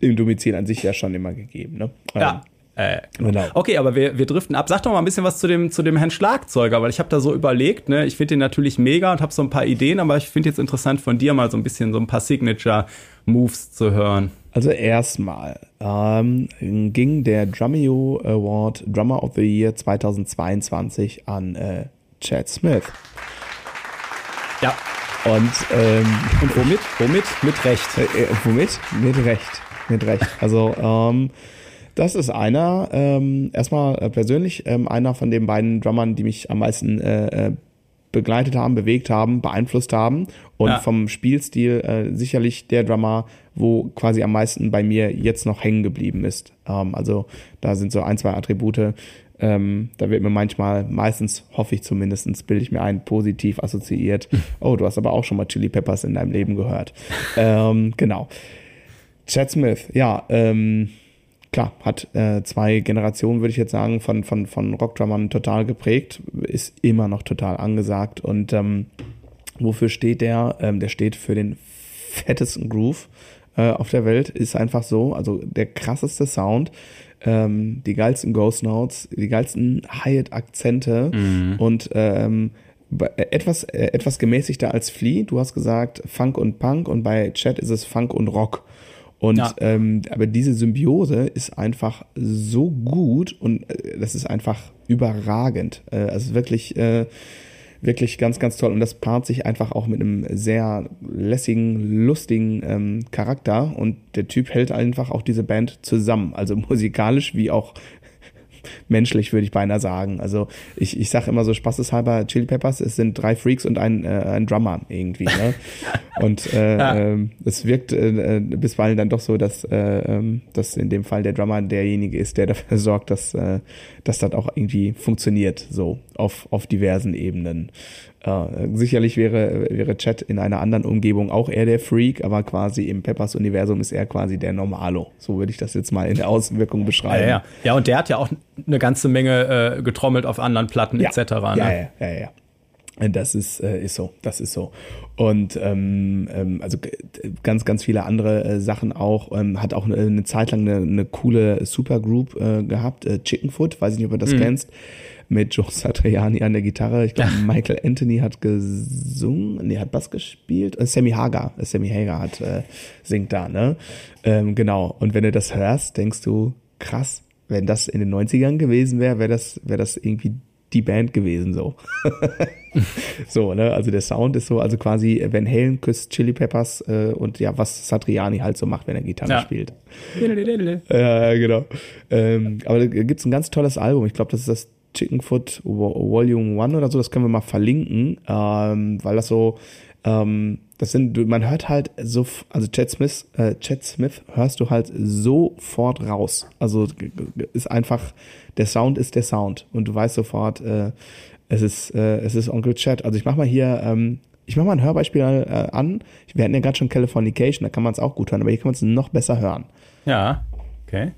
im, Domizil an sich ja schon immer gegeben, ne? Ja. Äh, genau. genau. Okay, aber wir, wir driften ab. Sag doch mal ein bisschen was zu dem, zu dem Herrn Schlagzeuger, weil ich habe da so überlegt, ne, ich finde den natürlich mega und habe so ein paar Ideen, aber ich finde jetzt interessant von dir mal so ein bisschen so ein paar Signature-Moves zu hören. Also erstmal ähm, ging der Drumeo Award Drummer of the Year 2022 an äh, Chad Smith. Ja. Und, ähm, Und womit? Womit? Mit Recht. Äh, äh, womit? Mit Recht. Mit Recht. Also ähm, das ist einer, ähm, erstmal persönlich, ähm, einer von den beiden Drummern, die mich am meisten äh, äh begleitet haben, bewegt haben, beeinflusst haben und ja. vom Spielstil äh, sicherlich der Drummer, wo quasi am meisten bei mir jetzt noch hängen geblieben ist. Ähm, also da sind so ein, zwei Attribute, ähm, da wird mir manchmal, meistens hoffe ich zumindest, bilde ich mir ein, positiv assoziiert. Oh, du hast aber auch schon mal Chili Peppers in deinem Leben gehört. ähm, genau. Chad Smith, ja, ähm, klar, hat äh, zwei Generationen, würde ich jetzt sagen, von, von, von Rockdrummern total geprägt, ist immer noch total angesagt. Und ähm, wofür steht der? Ähm, der steht für den fettesten Groove äh, auf der Welt, ist einfach so. Also der krasseste Sound, ähm, die geilsten Ghost Notes, die geilsten Hi-Hat-Akzente mhm. und ähm, etwas, äh, etwas gemäßigter als Flea. Du hast gesagt Funk und Punk und bei Chat ist es Funk und Rock. Und ja. ähm, aber diese Symbiose ist einfach so gut und äh, das ist einfach überragend. Äh, also wirklich, äh, wirklich ganz, ganz toll. Und das paart sich einfach auch mit einem sehr lässigen, lustigen ähm, Charakter. Und der Typ hält einfach auch diese Band zusammen. Also musikalisch wie auch menschlich, würde ich beinahe sagen. Also ich, ich sage immer so spaßeshalber, Chili Peppers, es sind drei Freaks und ein, äh, ein Drummer irgendwie. Ne? und äh, ja. äh, es wirkt äh, bisweilen dann doch so, dass, äh, ähm, dass in dem Fall der Drummer derjenige ist, der dafür sorgt, dass, äh, dass das auch irgendwie funktioniert, so auf, auf diversen Ebenen. Äh, sicherlich wäre, wäre Chat in einer anderen Umgebung auch eher der Freak, aber quasi im Peppers-Universum ist er quasi der Normalo. So würde ich das jetzt mal in der Außenwirkung beschreiben. Ja, ja. ja und der hat ja auch eine ganze Menge äh, getrommelt auf anderen Platten ja. etc. Ne? Ja, ja, ja, ja. Das ist, äh, ist so, das ist so. Und ähm, ähm, also ganz, ganz viele andere äh, Sachen auch. Ähm, hat auch eine, eine Zeit lang eine, eine coole Supergroup äh, gehabt, äh, Chickenfoot, weiß ich nicht, ob du das mhm. kennst mit Joe Satriani an der Gitarre. Ich glaube, Michael Anthony hat gesungen, nee, hat Bass gespielt. Äh, Sammy Hagar, äh, Sammy Hagar hat, äh, singt da, ne? Ähm, genau. Und wenn du das hörst, denkst du, krass, wenn das in den 90ern gewesen wäre, wäre das, wäre das irgendwie die Band gewesen, so. so, ne, also der Sound ist so, also quasi Van Halen küsst Chili Peppers äh, und ja, was Satriani halt so macht, wenn er Gitarre ja. spielt. Ja, äh, genau. Ähm, aber da gibt's ein ganz tolles Album. Ich glaube, das ist das Chickenfoot Volume 1 oder so, das können wir mal verlinken, ähm, weil das so, ähm, das sind, man hört halt so, also Chad Smith, äh, Chad Smith hörst du halt sofort raus. Also ist einfach, der Sound ist der Sound und du weißt sofort, äh, es ist, äh, es ist Onkel Chad. Also ich mach mal hier, ähm, ich mach mal ein Hörbeispiel äh, an. Wir hatten ja gerade schon Californication, da kann man es auch gut hören, aber hier kann man es noch besser hören. Ja, okay.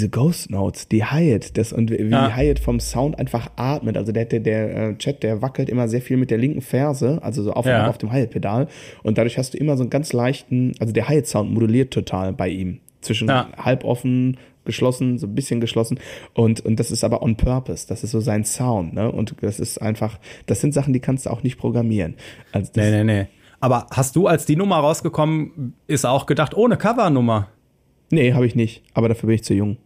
Diese Ghost Notes, die Hyatt, das und wie ja. Hyatt vom Sound einfach atmet. Also der, der, der äh, Chat, der wackelt immer sehr viel mit der linken Ferse, also so auf, ja. auf dem Hyatt-Pedal. Und dadurch hast du immer so einen ganz leichten, also der Hyatt-Sound moduliert total bei ihm. Zwischen ja. halb offen, geschlossen, so ein bisschen geschlossen. Und, und das ist aber on purpose. Das ist so sein Sound, ne? Und das ist einfach, das sind Sachen, die kannst du auch nicht programmieren. Also nee, nee, nee. Aber hast du, als die Nummer rausgekommen ist, auch gedacht, ohne Covernummer? Nee, habe ich nicht, aber dafür bin ich zu jung.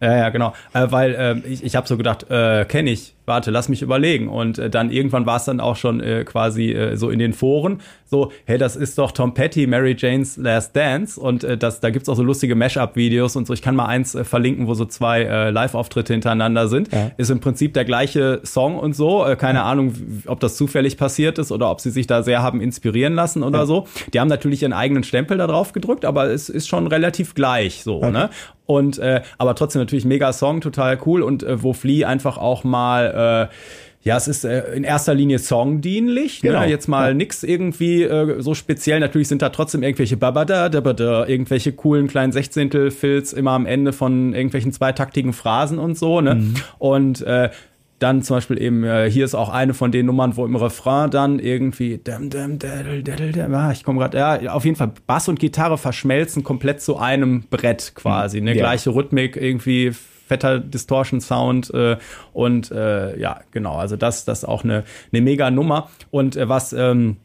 Ja, ja, genau. Äh, weil äh, ich, ich habe so gedacht, äh, kenne ich, warte, lass mich überlegen. Und äh, dann irgendwann war es dann auch schon äh, quasi äh, so in den Foren, so, hey, das ist doch Tom Petty, Mary Jane's Last Dance. Und äh, das, da gibt's auch so lustige Mash-up-Videos und so. Ich kann mal eins äh, verlinken, wo so zwei äh, Live-Auftritte hintereinander sind. Ja. Ist im Prinzip der gleiche Song und so. Äh, keine ja. Ahnung, ob das zufällig passiert ist oder ob sie sich da sehr haben inspirieren lassen oder ja. so. Die haben natürlich ihren eigenen Stempel da drauf gedrückt, aber es ist schon relativ gleich so, okay. ne? Und äh, aber trotzdem natürlich mega Song, total cool und äh, wo Flea einfach auch mal äh, ja, es ist äh, in erster Linie songdienlich. Ne? Genau. Ne? Jetzt mal ja. nix irgendwie äh, so speziell. Natürlich sind da trotzdem irgendwelche Babada, Dabada, irgendwelche coolen kleinen Sechzehntel-Fills immer am Ende von irgendwelchen zweitaktigen Phrasen und so. Ne? Mhm. Und äh, dann zum Beispiel eben, äh, hier ist auch eine von den Nummern, wo im Refrain dann irgendwie, dam, dam, daddle, daddle, daddle, ah, ich komme gerade, ja, auf jeden Fall Bass und Gitarre verschmelzen komplett zu einem Brett quasi. Eine ja. gleiche Rhythmik, irgendwie fetter Distortion Sound äh, und äh, ja, genau, also das, das ist auch eine, eine mega Nummer. Und äh, was, ähm,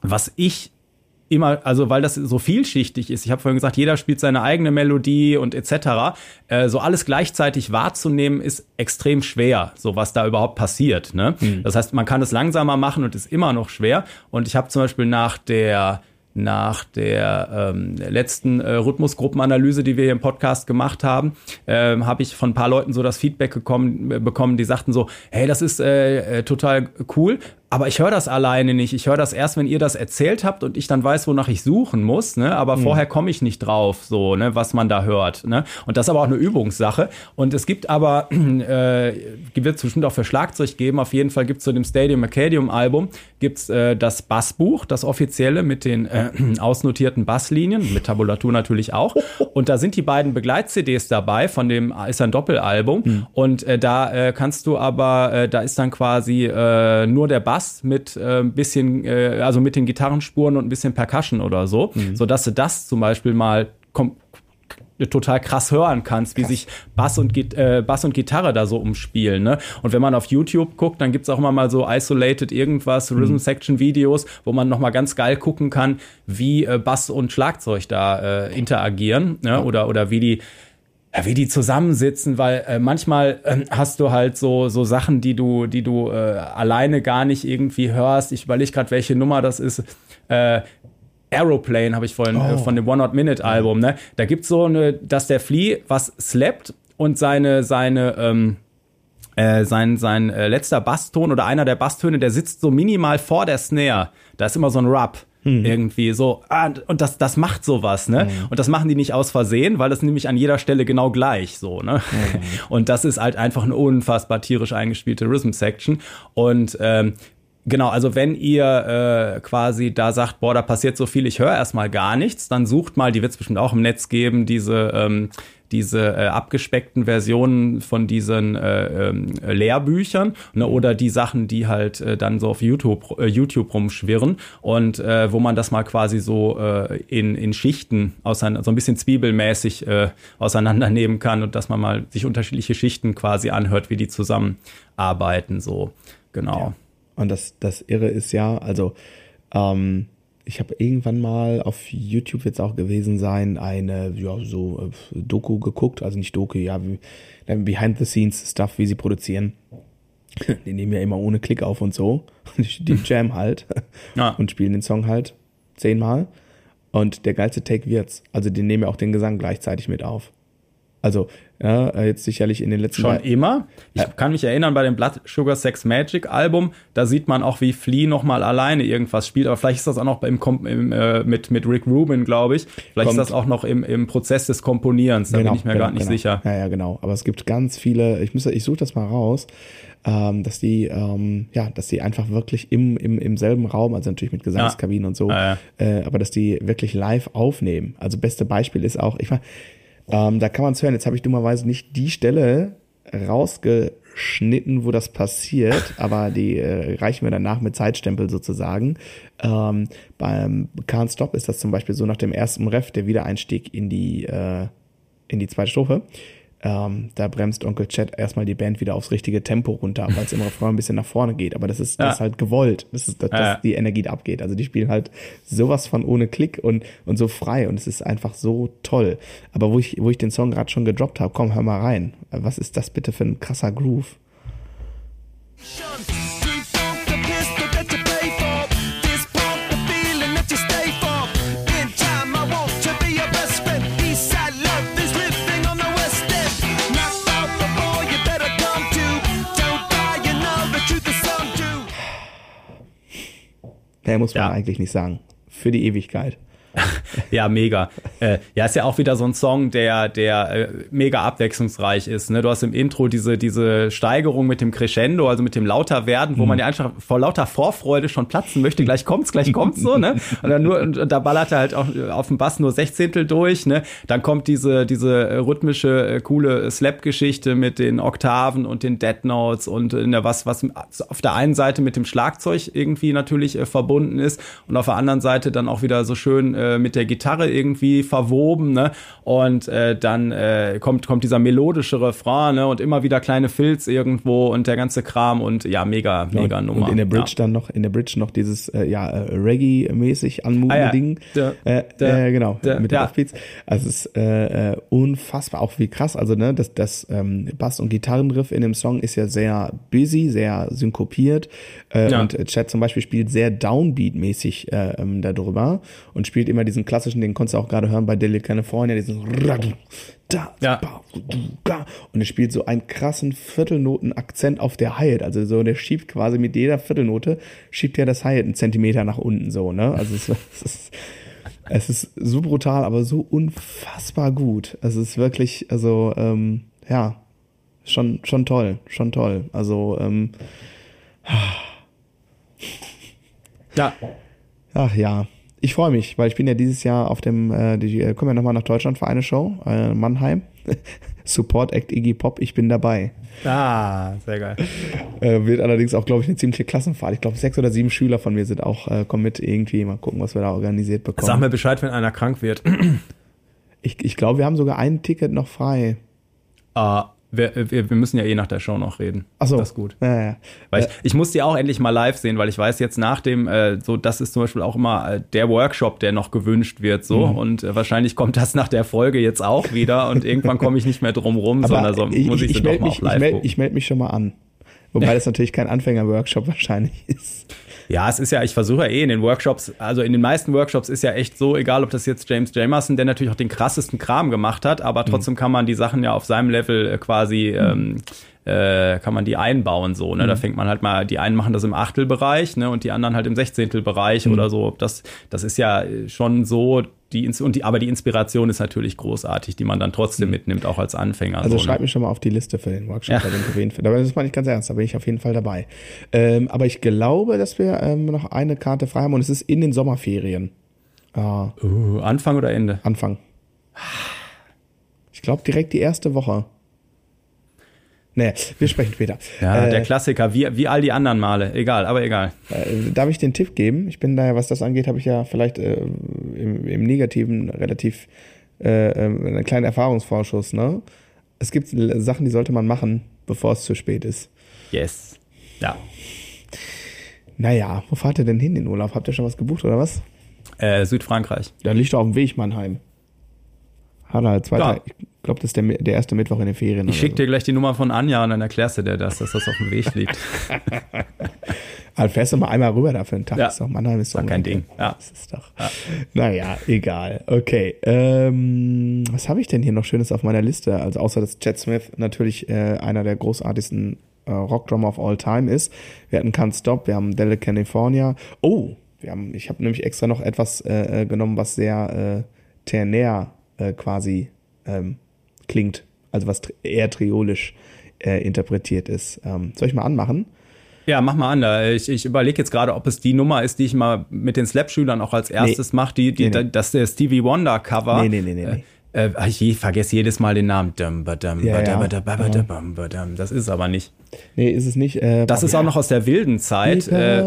was ich immer, also weil das so vielschichtig ist. Ich habe vorhin gesagt, jeder spielt seine eigene Melodie und etc. Äh, so alles gleichzeitig wahrzunehmen ist extrem schwer, so was da überhaupt passiert. Ne? Mhm. Das heißt, man kann es langsamer machen und ist immer noch schwer. Und ich habe zum Beispiel nach der nach der ähm, letzten äh, Rhythmusgruppenanalyse, die wir hier im Podcast gemacht haben, äh, habe ich von ein paar Leuten so das Feedback gekommen, äh, bekommen, die sagten so, hey, das ist äh, äh total cool, aber ich höre das alleine nicht. Ich höre das erst, wenn ihr das erzählt habt und ich dann weiß, wonach ich suchen muss. Ne? Aber mhm. vorher komme ich nicht drauf, so, ne, was man da hört. Ne? Und das ist aber auch eine Übungssache. Und es gibt aber, äh, wird es bestimmt auch für Schlagzeug geben. Auf jeden Fall gibt es zu dem Stadium Acadium Album gibt's äh, das Bassbuch, das offizielle mit den äh, ausnotierten Basslinien, mit Tabulatur natürlich auch. Und da sind die beiden Begleit-CDs dabei. Von dem ist ein Doppelalbum. Mhm. Und äh, da äh, kannst du aber, äh, da ist dann quasi äh, nur der Bass Bass mit äh, bisschen, äh, also mit den Gitarrenspuren und ein bisschen Percussion oder so, mhm. sodass du das zum Beispiel mal total krass hören kannst, krass. wie sich Bass und, äh, Bass und Gitarre da so umspielen. Ne? Und wenn man auf YouTube guckt, dann gibt es auch immer mal so isolated irgendwas, mhm. Rhythm Section Videos, wo man nochmal ganz geil gucken kann, wie äh, Bass und Schlagzeug da äh, interagieren ne? oder, oder wie die ja, wie die zusammensitzen, weil äh, manchmal äh, hast du halt so so Sachen, die du die du äh, alleine gar nicht irgendwie hörst. Ich überlege gerade, welche Nummer das ist. Äh, Aeroplane habe ich vorhin äh, oh. äh, von dem One Hot Minute Album. Ne, da gibt's so eine, dass der Flea was slappt und seine seine ähm, äh, sein, sein äh, letzter Basston oder einer der Basstöne, der sitzt so minimal vor der Snare. Da ist immer so ein Rub. Hm. Irgendwie so, ah, und das, das macht sowas, ne? Mhm. Und das machen die nicht aus Versehen, weil das nämlich an jeder Stelle genau gleich so, ne? Mhm. Und das ist halt einfach eine unfassbar tierisch eingespielte Rhythm-Section. Und ähm, Genau, also wenn ihr äh, quasi da sagt, boah, da passiert so viel, ich höre erstmal gar nichts, dann sucht mal, die wird es bestimmt auch im Netz geben, diese ähm, diese äh, abgespeckten Versionen von diesen äh, ähm, Lehrbüchern ne, oder die Sachen, die halt äh, dann so auf YouTube, äh, YouTube rumschwirren und äh, wo man das mal quasi so äh, in, in Schichten auseinander, so ein bisschen zwiebelmäßig äh, auseinandernehmen kann und dass man mal sich unterschiedliche Schichten quasi anhört, wie die zusammenarbeiten, so genau. Ja. Und das, das Irre ist ja, also ähm, ich habe irgendwann mal auf YouTube es auch gewesen sein, eine ja so äh, Doku geguckt, also nicht Doku, ja, wie, Behind the Scenes Stuff, wie sie produzieren. Die nehmen ja immer ohne Klick auf und so. Die Jam halt ja. und spielen den Song halt zehnmal. Und der geilste Take wird's. Also die nehmen ja auch den Gesang gleichzeitig mit auf. Also ja, äh, jetzt sicherlich in den letzten Schon immer. Ich kann mich erinnern, bei dem Blood Sugar Sex Magic Album, da sieht man auch, wie Flea nochmal alleine irgendwas spielt. Aber vielleicht ist das auch noch im, im äh, mit, mit Rick Rubin, glaube ich. Vielleicht Kommt. ist das auch noch im, im Prozess des Komponierens. Da genau, bin ich mir genau, gar nicht genau. sicher. Ja, ja, genau. Aber es gibt ganz viele, ich muss, ich suche das mal raus. Ähm, dass die, ähm, ja, dass die einfach wirklich im, im, im selben Raum, also natürlich mit Gesangskabinen ja. und so, ja, ja. Äh, aber dass die wirklich live aufnehmen. Also beste Beispiel ist auch, ich meine, ähm, da kann man es hören. Jetzt habe ich dummerweise nicht die Stelle rausgeschnitten, wo das passiert, aber die äh, reichen wir danach mit Zeitstempel sozusagen. Ähm, beim Can't Stop ist das zum Beispiel so nach dem ersten Ref, der Wiedereinstieg in die, äh, in die zweite Strophe. Ähm, da bremst Onkel Chat erstmal die Band wieder aufs richtige Tempo runter, weil es im Refrain ein bisschen nach vorne geht. Aber das ist, das ist halt gewollt, das ist, dass, Ja. die Energie da abgeht. Also die spielen halt sowas von ohne Klick und, und so frei und es ist einfach so toll. Aber wo ich, wo ich den Song gerade schon gedroppt habe, komm, hör mal rein. Was ist das bitte für ein krasser Groove? Deep Mehr muss man Ja. eigentlich nicht sagen. Für die Ewigkeit. Ja, mega. Äh, ja, ist ja auch wieder so ein Song, der, der äh, mega abwechslungsreich ist. Ne? Du hast im Intro diese, diese Steigerung mit dem Crescendo, also mit dem lauter werden, wo man ja einfach vor lauter Vorfreude schon platzen möchte. Gleich kommt's, gleich kommt's so, ne? Und dann nur, und, da ballert er halt auch auf dem Bass nur Sechzehntel durch, ne? Dann kommt diese, diese äh, rhythmische, äh, coole Slap-Geschichte mit den Oktaven und den Dead Notes und äh, ne, was, was auf der einen Seite mit dem Schlagzeug irgendwie natürlich äh, verbunden ist und auf der anderen Seite dann auch wieder so schön äh, mit der Gitarre irgendwie verwoben, ne? Und äh, dann äh, kommt kommt dieser melodische Refrain, ne? Und immer wieder kleine Filz irgendwo und der ganze Kram und ja, mega, mega und, Nummer. Und in der Bridge ja. dann noch, in der Bridge noch dieses, äh, ja, äh, Reggae-mäßig anmutende Ah ja. Ding. Der- äh, der- äh, genau, der- mit den ja. Offbeats. Also es ist äh, äh, unfassbar, auch wie krass. Also, ne, das, das ähm, Bass- und Gitarrenriff in dem Song ist ja sehr busy, sehr synkopiert. Äh, Ja. Und Chad zum Beispiel spielt sehr Downbeat-mäßig äh, ähm, darüber und spielt immer diesen klassischen, den konntest du auch gerade hören bei Delhi California, diesen da, Ja. und er spielt so einen krassen Viertelnoten-Akzent auf der Hi-Hat. Also so, der schiebt quasi mit jeder Viertelnote, schiebt er das Hi-Hat einen Zentimeter nach unten so, ne? Also es, es ist, es ist so brutal, aber so unfassbar gut. Es ist wirklich, also, ähm, ja, schon, schon toll, schon toll. Also, ähm, Ja, ach ja. Ich freue mich, weil ich bin ja dieses Jahr auf dem, äh, die äh, kommen ja nochmal nach Deutschland für eine Show, äh, Mannheim. Support Act Iggy Pop, ich bin dabei. ah, sehr geil. Äh, wird allerdings auch, glaube ich, eine ziemliche Klassenfahrt. Ich glaube, sechs oder sieben Schüler von mir sind auch, äh, kommen mit irgendwie. Mal gucken, was wir da organisiert bekommen. Sag mir Bescheid, wenn einer krank wird. Ich, ich glaube, wir haben sogar ein Ticket noch frei. Ah, wir, wir, wir müssen ja eh nach der Show noch reden. Ach so. Das ist gut. Ja, ja. Weil ich, ich muss die auch endlich mal live sehen, weil ich weiß jetzt nach dem, äh, so das ist zum Beispiel auch immer äh, der Workshop, der noch gewünscht wird, so Mhm. und äh, wahrscheinlich kommt das nach der Folge jetzt auch wieder und irgendwann komme ich nicht mehr drum rum, sondern so ich, muss ich, ich, sie ich doch melde mal mich, auch live ich meld, gucken. ich meld mich schon mal an. Wobei das natürlich kein Anfänger-Workshop wahrscheinlich ist. Ja, es ist ja, ich versuche ja eh in den Workshops, also in den meisten Workshops ist ja echt so, egal ob das jetzt James Jamerson, der natürlich auch den krassesten Kram gemacht hat, aber trotzdem kann man die Sachen ja auf seinem Level äh, quasi, ähm, äh, kann man die einbauen so, ne? Da fängt man halt mal, die einen machen das im Achtelbereich, ne, und die anderen halt im Sechzehntelbereich oder so. Das, das ist ja äh, schon so, die, und die, aber die Inspiration ist natürlich großartig, die man dann trotzdem mitnimmt, auch als Anfänger. Also so, schreib ne? mich schon mal auf die Liste für den Workshop. Ja. Fall, aber das meine ich ganz ernst, da bin ich auf jeden Fall dabei. Ähm, aber ich glaube, dass wir ähm, noch eine Karte frei haben und es ist in den Sommerferien. Ah, Uh, Anfang oder Ende? Anfang. Ich glaube direkt die erste Woche. Nee, wir sprechen später. Ja, äh, der Klassiker, wie, wie all die anderen Male. Egal, aber egal. Äh, darf ich den Tipp geben? Ich bin daher, was das angeht, habe ich ja vielleicht äh, im, im Negativen relativ äh, ähm, einen kleinen Erfahrungsvorschuss. Ne? Es gibt Sachen, die sollte man machen, bevor es zu spät ist. Yes. Ja. Naja, wo fahrt ihr denn hin in den Urlaub? Habt ihr schon was gebucht oder was? Äh, Südfrankreich. Dann liegt er auf dem Weg Mannheim. Hat er halt zwei Ja. Tage. Ich glaube, das ist der, der erste Mittwoch in den Ferien. Ich oder schick so. dir gleich die Nummer von Anja und dann erklärst du dir das, dass das auf dem Weg liegt. Also fährst du mal einmal rüber da für einen Tag. Ja. Ist doch, Mannheim ist doch kein. Ding. Ja. Das ist doch. Naja, egal. Okay. Ähm, was habe ich denn hier noch Schönes auf meiner Liste? Also außer dass Chad Smith natürlich äh, einer der großartigsten äh, Rockdrummer of all time ist. Wir hatten Can't Stop, wir haben Delle California. Oh, wir haben, ich habe nämlich extra noch etwas äh, äh, genommen, was sehr äh, ternär äh, quasi ähm, klingt. Also was eher triolisch äh, interpretiert ist. Ähm, soll ich mal anmachen? Ja, mach mal an. Ich, ich überlege jetzt gerade, ob es die Nummer ist, die ich mal mit den Slap-Schülern auch als erstes mache, die, die, Nee, nee. das der Stevie Wonder-Cover. Nee, nee, nee, nee, nee. Äh, äh, ich vergesse jedes Mal den Namen. Ja, ja. Das ist aber nicht. Nee, ist es nicht. Äh, Das ist auch noch aus der wilden Zeit. Äh,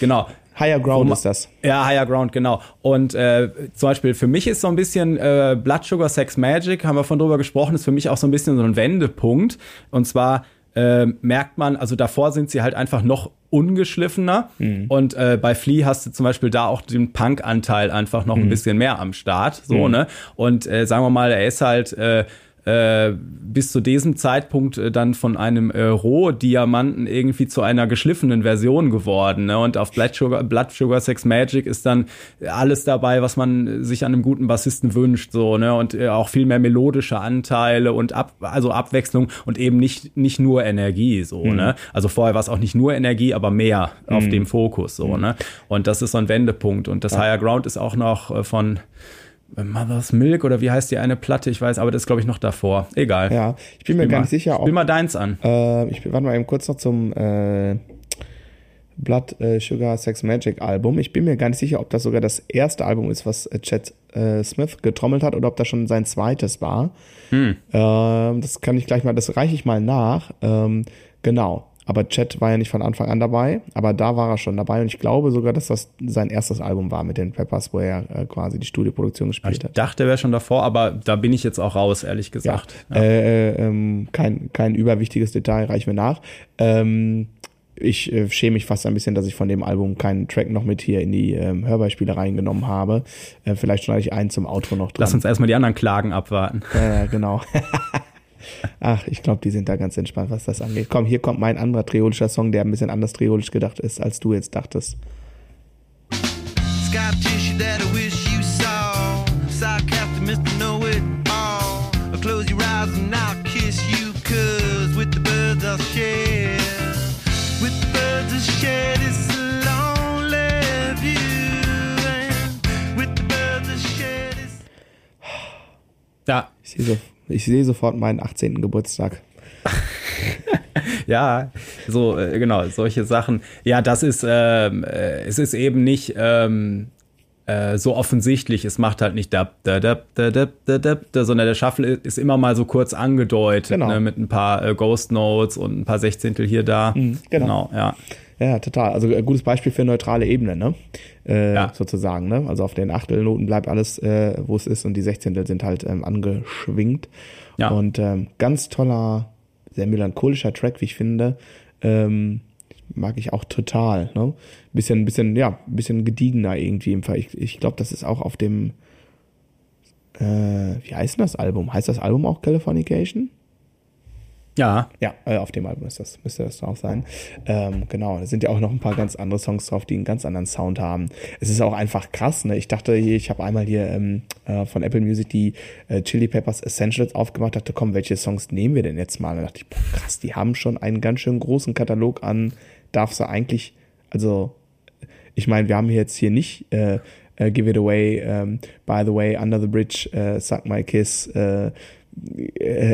genau. Higher Ground ist das. Ja, Higher Ground, genau. Und äh, zum Beispiel für mich ist so ein bisschen äh, Blood Sugar Sex Magic, haben wir von drüber gesprochen, ist für mich auch so ein bisschen so ein Wendepunkt. Und zwar äh, merkt man, also davor sind sie halt einfach noch ungeschliffener. Und äh, bei Flea hast du zum Beispiel da auch den Punk-Anteil einfach noch ein bisschen mehr am Start. So, ne? Und äh, sagen wir mal, er ist halt. Äh, äh, bis zu diesem Zeitpunkt äh, dann von einem äh, Rohdiamanten irgendwie zu einer geschliffenen Version geworden. Ne? Und auf Blood Sugar, Blood Sugar Sex Magic ist dann alles dabei, was man sich an einem guten Bassisten wünscht. So, ne? Und äh, auch viel mehr melodische Anteile und ab, also Abwechslung und eben nicht, nicht nur Energie. So, ne? Also vorher war es auch nicht nur Energie, aber mehr auf dem Fokus. So, ne? Und das ist so ein Wendepunkt. Und das Higher Ground ist auch noch äh, von Mother's Milk oder wie heißt die eine Platte? Ich weiß, aber das ist, glaube ich, noch davor. Egal. Ja, ich bin mir gar mal- nicht sicher, ob. Spiel mal deins an. Äh, ich warte mal eben kurz noch zum äh, Blood äh, Sugar Sex Magic Album. Ich bin mir gar nicht sicher, ob das sogar das erste Album ist, was äh, Chad äh, Smith getrommelt hat oder ob das schon sein zweites war. Hm. Ähm, das kann ich gleich mal, das reiche ich mal nach. Ähm, genau. Aber Chad war ja nicht von Anfang an dabei, aber da war er schon dabei und ich glaube sogar, dass das sein erstes Album war mit den Peppers, wo er äh, quasi die Studioproduktion Ich gespielt hat. dachte, er wäre schon davor, aber da bin ich jetzt auch raus, ehrlich gesagt. Ja. Äh, ähm, kein, kein überwichtiges Detail, reichen wir nach. Ähm, ich äh, schäme mich fast ein bisschen, dass ich von dem Album keinen Track noch mit hier in die ähm, Hörbeispiele reingenommen habe. Äh, vielleicht schneide ich einen zum Outro noch dran. Lass uns erstmal die anderen Klagen abwarten. äh, genau. Ach, ich glaube, die sind da ganz entspannt, was das angeht. Komm, hier kommt mein anderer triolischer Song, der ein bisschen anders triolisch gedacht ist, als du jetzt dachtest. Ja. Ich sehe so ich sehe sofort meinen 18. Geburtstag. ja, so, äh, genau, solche Sachen. Ja, das ist, ähm, äh, es ist eben nicht ähm, äh, so offensichtlich. Es macht halt nicht da, da, da, da, da, da, da, da sondern der Shuffle ist immer mal so kurz angedeutet, genau. ne, mit ein paar äh, Ghost Notes und ein paar Sechzehntel hier da. Mhm, genau. genau, ja. Ja, total. Also gutes Beispiel für neutrale Ebene, ne? Äh, Ja. Sozusagen, ne? Also auf den Achtelnoten bleibt alles, äh, wo es ist und die Sechzehntel sind halt ähm, angeschwingt. Ja. Und ähm, ganz toller, sehr melancholischer Track, wie ich finde. Ähm, mag ich auch total, ne? Bisschen, bisschen, ja, bisschen gediegener irgendwie im Fall. Ich, ich glaube, das ist auch auf dem, äh, wie heißt denn das Album? Heißt das Album auch Californication? Ja, Ja, äh, auf dem Album ist das, müsste das auch sein. Ähm, genau, da sind ja auch noch ein paar ganz andere Songs drauf, die einen ganz anderen Sound haben. Es ist auch einfach krass, ne? Ich dachte, ich habe einmal hier ähm, äh, von Apple Music die äh, Chili Peppers Essentials aufgemacht, dachte, komm, welche Songs nehmen wir denn jetzt mal? Da dachte ich, boah, krass, die haben schon einen ganz schön großen Katalog an, darfst du eigentlich, also, ich meine, wir haben jetzt hier nicht äh, Uh, give It Away, ähm, By the Way, Under the Bridge, äh, Suck My Kiss, äh,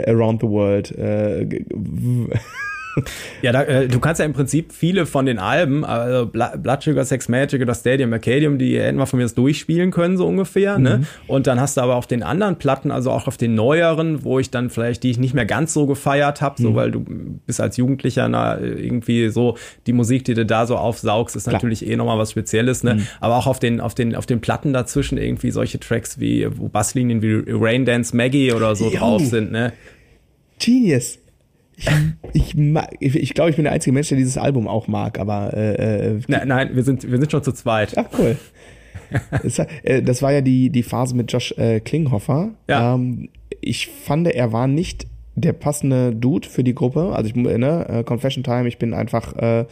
Around the World, Ja, da, äh, du kannst ja im Prinzip viele von den Alben, also Blood Sugar Sex Magic oder Stadium Arcadium, die hätten wir von mir das durchspielen können, so ungefähr. Ne? Und dann hast du aber auf den anderen Platten, also auch auf den neueren, wo ich dann vielleicht, die ich nicht mehr ganz so gefeiert habe, so weil du bist als Jugendlicher na, irgendwie so, die Musik, die du da so aufsaugst, ist natürlich eh nochmal was Spezielles. Ne? Aber auch auf den, auf, den, auf den Platten dazwischen irgendwie solche Tracks wie, wo Basslinien wie Rain Dance Maggie oder so Jo. drauf sind. Ne? Genius. Ich, ich, ich, glaube, ich bin der einzige Mensch, der dieses Album auch mag, aber äh, äh, Nein, nein, wir sind, wir sind schon zu zweit. ach cool. das, äh, das war ja die, die Phase mit Josh äh, Klinghoffer. Ja. Ähm, ich fand, er war nicht der passende Dude für die Gruppe. Also ich, ne, äh, Confession Time, ich bin einfach äh,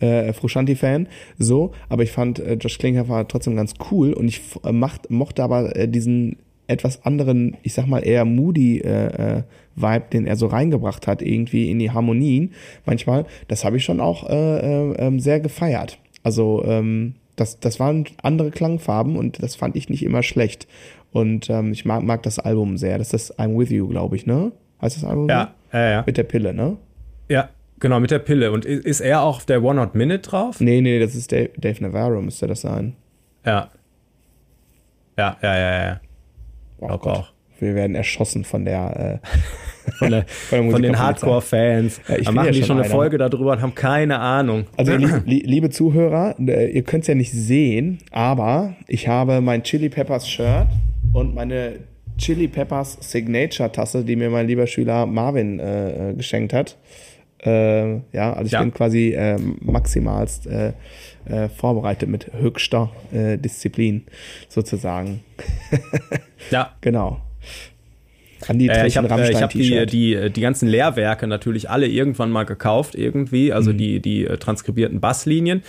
äh, Frusciante-Fan, so, aber ich fand äh, Josh Klinghoffer trotzdem ganz cool und ich äh, macht, mochte aber äh, diesen etwas anderen, ich sag mal eher moody äh, äh, Vibe, den er so reingebracht hat, irgendwie in die Harmonien manchmal, das habe ich schon auch äh, äh, ähm, sehr gefeiert. Also ähm, das, das waren andere Klangfarben und das fand ich nicht immer schlecht. Und ähm, ich mag, mag das Album sehr. Das ist I'm With You, glaube ich, ne? Heißt das Album? Ja, ja, ja. Mit der Pille, ne? Ja, genau, mit der Pille. Und ist er auch auf der One Hot Minute drauf? Nee, nee, das ist Dave, Dave Navarro, müsste das sein. Ja. Ja, ja, ja, ja. Oh Gott. auch. Wir werden erschossen von der, äh, Von, der, der von den Hardcore-Fans. Ja, ich da machen ja die schon eine einer. Folge darüber und haben keine Ahnung. Also li li liebe Zuhörer, äh, ihr könnt es ja nicht sehen, aber ich habe mein Chili Peppers Shirt und meine Chili Peppers Signature Tasse, die mir mein lieber Schüler Marvin äh, äh, geschenkt hat. Äh, ja, also ich Ja. bin quasi äh, maximalst äh, äh, vorbereitet mit höchster äh, Disziplin sozusagen. Ja, Genau. Andi Äh, trägt ich habe äh, hab die, die, die ganzen Lehrwerke natürlich alle irgendwann mal gekauft, irgendwie. Also Mhm. die, die äh, transkribierten Basslinien.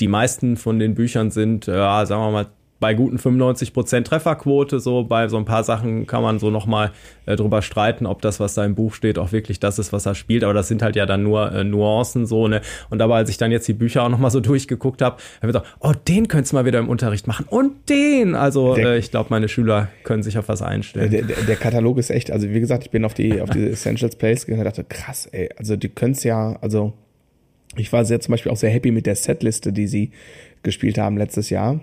Die meisten von den Büchern sind, äh, ja, sagen wir mal, bei guten 95% Trefferquote. So bei so ein paar Sachen kann man so nochmal äh, drüber streiten, ob das, was da im Buch steht, auch wirklich das ist, was er spielt. Aber das sind halt ja dann nur äh, Nuancen so. Ne? Und aber als ich dann jetzt die Bücher auch nochmal so durchgeguckt habe, habe ich gedacht, oh, den könntest du mal wieder im Unterricht machen. Und den! Also Der- äh, ich glaube, meine Schüler können sich auf was einstellen. Der, der, der Katalog ist echt, also wie gesagt, ich bin auf die, auf diese Essentials Plays gegangen und dachte, krass, ey, also die können es ja, also ich war sehr zum Beispiel auch sehr happy mit der Setliste, die sie gespielt haben letztes Jahr.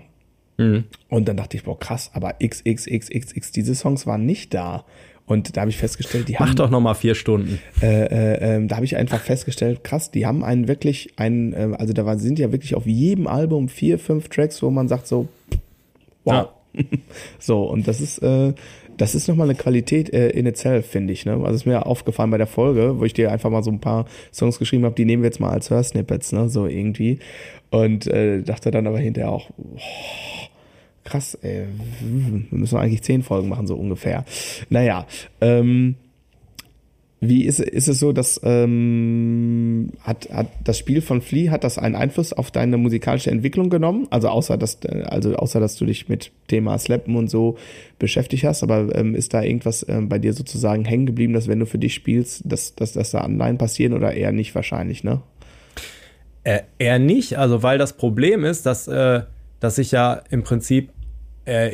Mhm. Und dann dachte ich, boah, krass, aber XXXXX, diese Songs waren nicht da. Und da habe ich festgestellt, die Mach haben, doch nochmal vier Stunden. äh, äh, ähm, da habe ich einfach festgestellt, krass, die haben einen wirklich, einen, äh, also da sind ja wirklich auf jedem Album vier, fünf Tracks, wo man sagt so, wow. so, und das ist, äh, das ist nochmal eine Qualität äh, in itself, finde ich. Ne? Also ist mir aufgefallen bei der Folge, wo ich dir einfach mal so ein paar Songs geschrieben habe, die nehmen wir jetzt mal als Hörsnippets, ne? so irgendwie. Und äh, dachte dann aber hinterher auch, boah, krass, ey, wir müssen eigentlich zehn Folgen machen, so ungefähr. Naja, ähm, wie ist, ist es so, dass ähm, hat, hat das Spiel von Flea hat das einen Einfluss auf deine musikalische Entwicklung genommen? Also außer dass äh, also außer dass du dich mit Thema Slappen und so beschäftigt hast, aber ähm, ist da irgendwas ähm, bei dir sozusagen hängen geblieben, dass wenn du für dich spielst, dass, dass, dass da online passieren oder eher nicht wahrscheinlich, ne? Äh, eher nicht, also weil das Problem ist, dass, äh, dass ich ja im Prinzip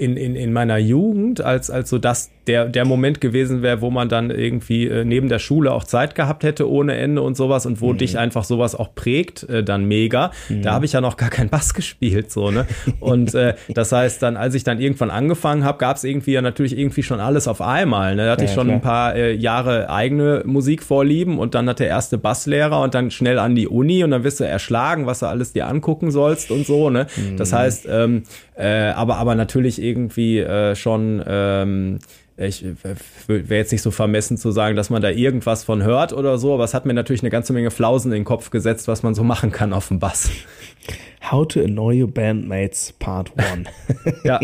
in, in, in meiner Jugend, als, als so das der, der Moment gewesen wäre, wo man dann irgendwie äh, neben der Schule auch Zeit gehabt hätte ohne Ende und sowas und wo dich einfach sowas auch prägt, äh, dann mega. Da habe ich ja noch gar keinen Bass gespielt, so, ne? Und äh, das heißt, dann, als ich dann irgendwann angefangen habe, gab es irgendwie ja natürlich irgendwie schon alles auf einmal. Ne? Da hatte Ja, ich schon klar. ein paar äh, Jahre eigene Musikvorlieben und dann hat der erste Basslehrer und dann schnell an die Uni und dann wirst du erschlagen, was du alles dir angucken sollst und so. Ne? Das heißt, ähm, äh, aber aber natürlich irgendwie äh, schon. Ähm, ich wäre jetzt nicht so vermessen zu sagen, dass man da irgendwas von hört oder so, aber es hat mir natürlich eine ganze Menge Flausen in den Kopf gesetzt, was man so machen kann auf dem Bass. How to annoy your bandmates Part 1. Ja.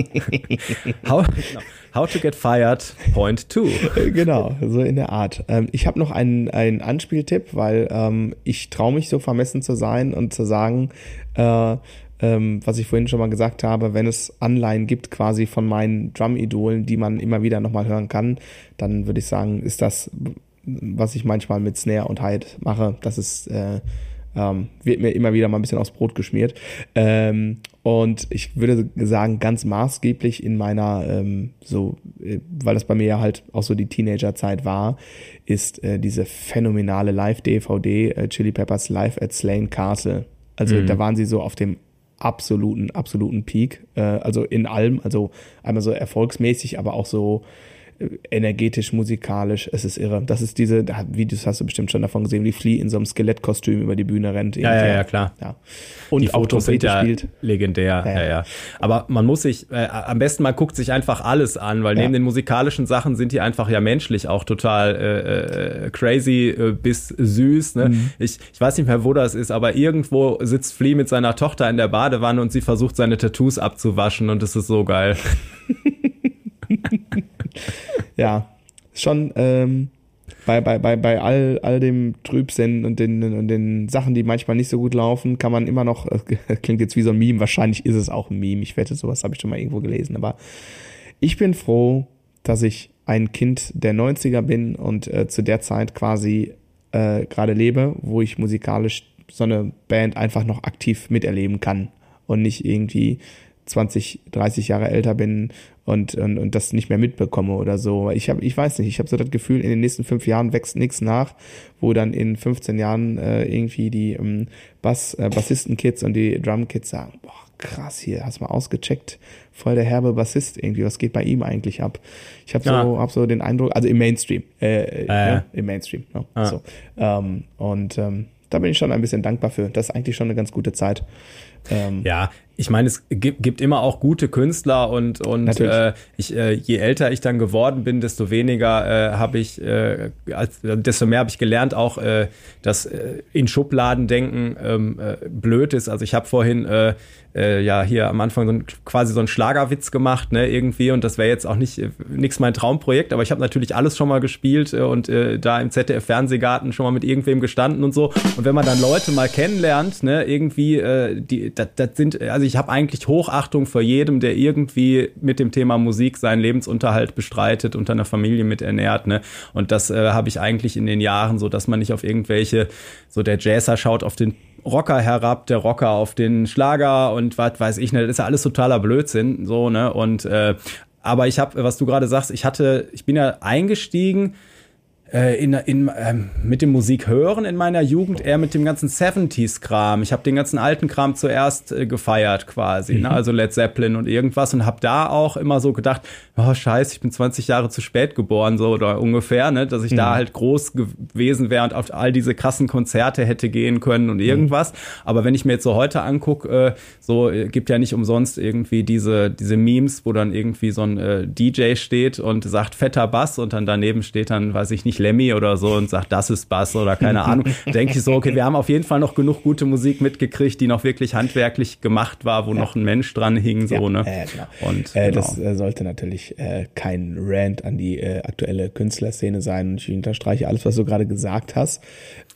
How, genau. How to get fired, point two. genau, so in der Art. Ähm, ich habe noch einen, einen Anspieltipp, weil ähm, ich traue mich so vermessen zu sein und zu sagen, äh, ähm, was ich vorhin schon mal gesagt habe, wenn es Anleihen gibt quasi von meinen Drum-Idolen, die man immer wieder nochmal hören kann, dann würde ich sagen, ist das, was ich manchmal mit Snare und Hyde mache, das ist äh, ähm, wird mir immer wieder mal ein bisschen aufs Brot geschmiert. Ähm, und ich würde sagen, ganz maßgeblich in meiner, ähm, so, äh, weil das bei mir ja halt auch so die Teenagerzeit war, ist äh, diese phänomenale Live-DVD äh, Chili Peppers Live at Slane Castle. Also da waren sie so auf dem absoluten, absoluten Peak. Äh, also in allem, also einmal so erfolgsmäßig, aber auch so energetisch, musikalisch, es ist irre. Das ist diese, da- Videos hast du bestimmt schon davon gesehen, wie Flea in so einem Skelettkostüm über die Bühne rennt. Ja, ja, ja, klar. Ja. Und die Fotos sind ja spielt. legendär. Ja. Ja, Ja, Aber man muss sich, äh, am besten man guckt sich einfach alles an, weil neben den musikalischen Sachen sind die einfach ja menschlich auch total äh, äh, crazy äh, bis süß. Ne? Mhm. Ich, ich weiß nicht mehr, wo das ist, aber irgendwo sitzt Flea mit seiner Tochter in der Badewanne und sie versucht seine Tattoos abzuwaschen und es ist so geil. Ja, schon ähm, bei, bei, bei, bei all, all dem Trübsinn und den, und den Sachen, die manchmal nicht so gut laufen, kann man immer noch, äh, klingt jetzt wie so ein Meme, wahrscheinlich ist es auch ein Meme, ich wette, sowas habe ich schon mal irgendwo gelesen, aber ich bin froh, dass ich ein Kind der 90er bin und äh, zu der Zeit quasi äh, gerade lebe, wo ich musikalisch so eine Band einfach noch aktiv miterleben kann und nicht irgendwie 20, 30 Jahre älter bin und, und, und das nicht mehr mitbekomme oder so. Ich habe, ich weiß nicht, ich habe so das Gefühl, in den nächsten fünf Jahren wächst nichts nach, wo dann in 15 Jahren äh, irgendwie die ähm, Bass, äh, Bassisten-Kids und die Drum-Kids sagen, boah, krass, hier hast du mal ausgecheckt, voll der herbe Bassist irgendwie, was geht bei ihm eigentlich ab? Ich habe Ja. so, hab so den Eindruck, also im Mainstream, äh, Ah, ja. ja, im Mainstream, ne? Ah. so. ähm, und ähm, da bin ich schon ein bisschen dankbar für. Das ist eigentlich schon eine ganz gute Zeit. Ähm, Ja, ich meine, es gibt, gibt immer auch gute Künstler und, und Natürlich. äh, ich, äh, je älter ich dann geworden bin, desto weniger äh, habe ich, äh, als, desto mehr habe ich gelernt, auch äh, dass äh, in Schubladen denken ähm, äh, blöd ist. Also ich habe vorhin äh, äh, ja hier am Anfang so ein, quasi so einen Schlagerwitz gemacht, ne, irgendwie, und das wäre jetzt auch nicht äh, nix mein Traumprojekt, aber ich habe natürlich alles schon mal gespielt äh, und äh, da im ZDF-Fernsehgarten schon mal mit irgendwem gestanden und so. Und wenn man dann Leute mal kennenlernt, ne, irgendwie, äh, die, das, sind, also ich habe eigentlich Hochachtung vor jedem, der irgendwie mit dem Thema Musik seinen Lebensunterhalt bestreitet und eine Familie mit ernährt, ne. Und das äh, habe ich eigentlich in den Jahren so, dass man nicht auf irgendwelche, so der Jazzer schaut auf den Rocker herab, der Rocker auf den Schlager und was weiß ich, ne, das ist ja alles totaler Blödsinn, so, ne, und, äh, aber ich habe, was du gerade sagst, ich hatte, ich bin ja eingestiegen in, in, ähm, mit dem Musik hören in meiner Jugend eher mit dem ganzen 70s-Kram. Ich habe den ganzen alten Kram zuerst äh, gefeiert quasi, ne? also Led Zeppelin und irgendwas und habe da auch immer so gedacht, oh scheiße, ich bin 20 Jahre zu spät geboren, so oder ungefähr, ne? dass ich da halt groß gewesen wäre und auf all diese krassen Konzerte hätte gehen können und irgendwas. Aber wenn ich mir jetzt so heute angucke, äh, so äh, gibt ja nicht umsonst irgendwie diese, diese Memes, wo dann irgendwie so ein äh, DJ steht und sagt fetter Bass und dann daneben steht dann, weiß ich nicht, Lemmy oder so und sagt, das ist Bass oder keine Ahnung. Denke ich so, okay, wir haben auf jeden Fall noch genug gute Musik mitgekriegt, die noch wirklich handwerklich gemacht war, wo noch ein Mensch dran hing, so, Ja, ne? äh, genau. Und äh, genau. das äh, sollte natürlich äh, kein Rant an die äh, aktuelle Künstlerszene sein. Und ich unterstreiche alles, was du gerade gesagt hast.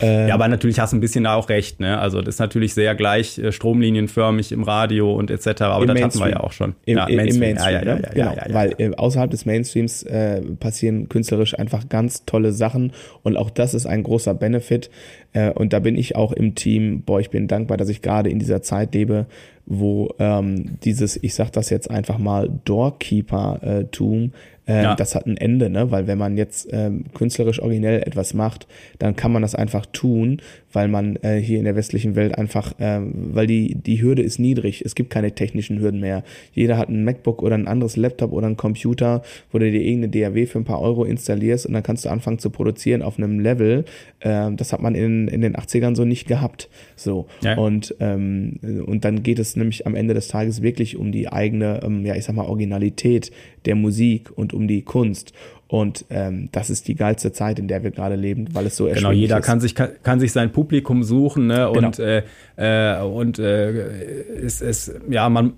Äh, Ja, aber natürlich hast du ein bisschen da auch recht, ne? Also das ist natürlich sehr gleich äh, stromlinienförmig im Radio und etc. Aber das hatten wir Mainstream. ja auch schon. Im, ja, im Mainstream, Ja, ja, ja, ne? genau. ja, ja, ja. Weil äh, außerhalb des Mainstreams äh, passieren künstlerisch einfach ganz tolle Sachen und auch das ist ein großer Benefit. Äh, und da bin ich auch im Team, boah, ich bin dankbar, dass ich gerade in dieser Zeit lebe, wo ähm, dieses, ich sag das jetzt einfach mal, Doorkeeper-Tum, äh, Ja. das hat ein Ende, ne? Weil wenn man jetzt ähm, künstlerisch originell etwas macht, dann kann man das einfach tun, weil man äh, hier in der westlichen Welt einfach, ähm, weil die, die Hürde ist niedrig. Es gibt keine technischen Hürden mehr. Jeder hat ein MacBook oder ein anderes Laptop oder einen Computer, wo du dir irgendeine DAW für ein paar Euro installierst und dann kannst du anfangen zu produzieren auf einem Level. Ähm, das hat man in, in den 80ern so nicht gehabt. So. Ja. Und, ähm, und dann geht es nämlich am Ende des Tages wirklich um die eigene, ähm, ja, ich sag mal, Originalität der Musik und um die Kunst. Und ähm, das ist die geilste Zeit, in der wir gerade leben, weil es so Genau, erschwinglich jeder ist. kann sich kann, kann sich sein Publikum suchen, ne? Und Genau. äh, äh, und äh, ist es ja man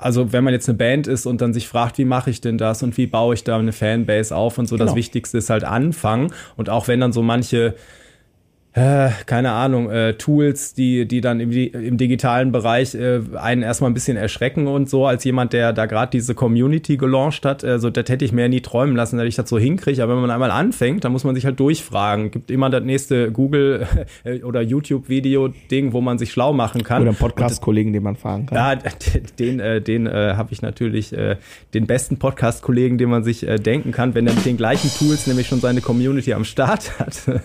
also wenn man jetzt eine Band ist und dann sich fragt, wie mache ich denn das und wie baue ich da eine Fanbase auf und so, das Genau. Wichtigste ist halt anfangen und auch wenn dann so manche äh, keine Ahnung, äh, Tools, die, die dann im, im digitalen Bereich äh, einen erstmal ein bisschen erschrecken und so, als jemand, der da gerade diese Community gelauncht hat, äh, so, das hätte ich mir ja nie träumen lassen, dass ich das so hinkriege. Aber wenn man einmal anfängt, dann muss man sich halt durchfragen. Gibt immer das nächste Google äh, oder YouTube-Video-Ding, wo man sich schlau machen kann. Oder einen Podcast-Kollegen, den man fragen kann. Ja, den, äh, den äh, habe ich natürlich, äh, den besten Podcast-Kollegen, den man sich äh, denken kann, wenn er mit den gleichen Tools nämlich schon seine Community am Start hat.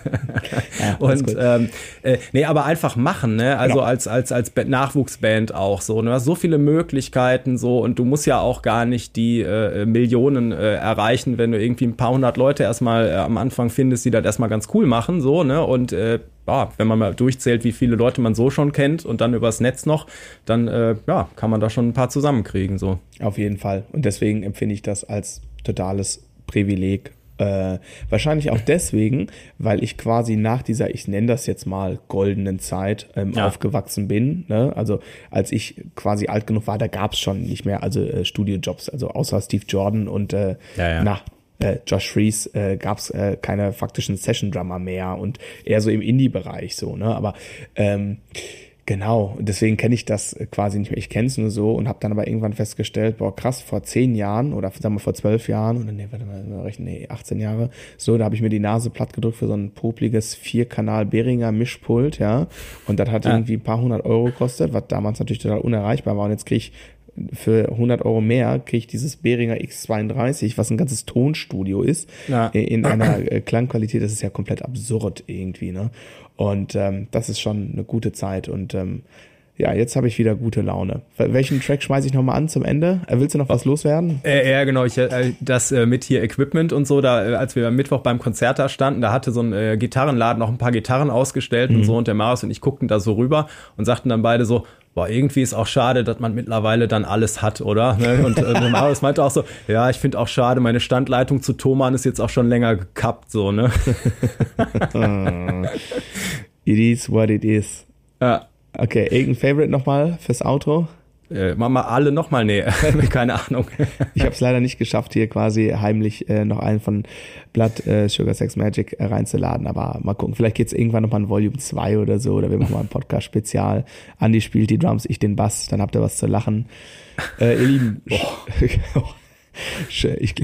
Ja, alles Und ähm, äh, nee, aber einfach machen, ne? Also Genau. als als als Ba- Nachwuchsband auch so. Ne? Du hast so viele Möglichkeiten so und du musst ja auch gar nicht die äh, Millionen äh, erreichen, wenn du irgendwie ein paar hundert Leute erstmal äh, am Anfang findest, die das erstmal ganz cool machen, so, ne? Und äh, ja, wenn man mal durchzählt, wie viele Leute man so schon kennt und dann übers Netz noch, dann äh, ja, kann man da schon ein paar zusammenkriegen. So. Auf jeden Fall. Und deswegen empfinde ich das als totales Privileg. Äh, wahrscheinlich auch deswegen, weil ich quasi nach dieser, ich nenne das jetzt mal goldenen Zeit ähm, Ja. aufgewachsen bin. Ne? Also als ich quasi alt genug war, da gab es schon nicht mehr also äh, Studiojobs, also außer Steve Jordan und äh, Ja, ja. na, äh, Josh Fries äh, gab es äh, keine faktischen Session-Drummer mehr und eher so im Indie-Bereich so, ne? Aber ähm, genau, deswegen kenne ich das äh, quasi nicht mehr. Ich kenne es nur so und habe dann aber irgendwann festgestellt, boah, krass, vor zehn Jahren oder sagen wir vor zwölf Jahren oder nee, warte mal, rechnen, nee, 18 Jahre, so, da habe ich mir die Nase platt gedrückt für so ein popliges Vierkanal Behringer Mischpult, ja. Und das hat Ja. irgendwie ein paar hundert Euro gekostet, was damals natürlich total unerreichbar war. Und jetzt kriege ich für 100 Euro mehr kriege ich dieses Behringer X32, was ein ganzes Tonstudio ist, Ja. äh, in einer äh, Klangqualität, das ist ja komplett absurd irgendwie, ne? Und ähm, das ist schon eine gute Zeit und ähm, Ja, jetzt habe ich wieder gute Laune. Wel- Welchen Track schmeiße ich nochmal an zum Ende? Äh, Willst du noch was loswerden? Äh, ja, genau. Ich, äh, das äh, mit hier Equipment und so, da, als wir am Mittwoch beim Konzert da standen, da hatte so ein äh, Gitarrenladen noch ein paar Gitarren ausgestellt und so und der Marius und ich guckten da so rüber und sagten dann beide so, boah, irgendwie ist auch schade, dass man mittlerweile dann alles hat, oder? Ne? Und äh, Marius meinte auch so, ja, ich finde auch schade, meine Standleitung zu Thomann ist jetzt auch schon länger gekappt, so, ne? It is what it is. Ja. Okay, irgendein Favorite nochmal fürs Outro? Äh, machen wir alle nochmal, nee, keine Ahnung. Ich habe es leider nicht geschafft, hier quasi heimlich äh, noch einen von Blood äh, Sugar Sex Magic äh, reinzuladen. Aber mal gucken, vielleicht geht's irgendwann nochmal in Volume 2 oder so. Oder wir machen mal ein Podcast-Spezial. Andi spielt die Drums, ich den Bass. Dann habt ihr was zu lachen. Äh, ihr Lieben, Sch- ich, ich,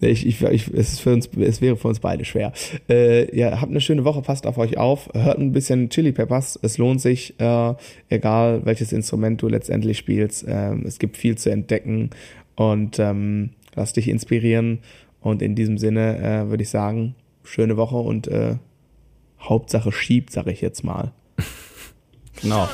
ich, ich, es, ist für uns, es wäre für uns beide schwer. Äh, ja, habt eine schöne Woche, passt auf euch auf, hört ein bisschen Chili Peppers, es lohnt sich, äh, egal welches Instrument du letztendlich spielst. Ähm, es gibt viel zu entdecken und ähm, lass dich inspirieren. Und in diesem Sinne äh, würde ich sagen, schöne Woche und äh, Hauptsache schiebt, sage ich jetzt mal. Genau.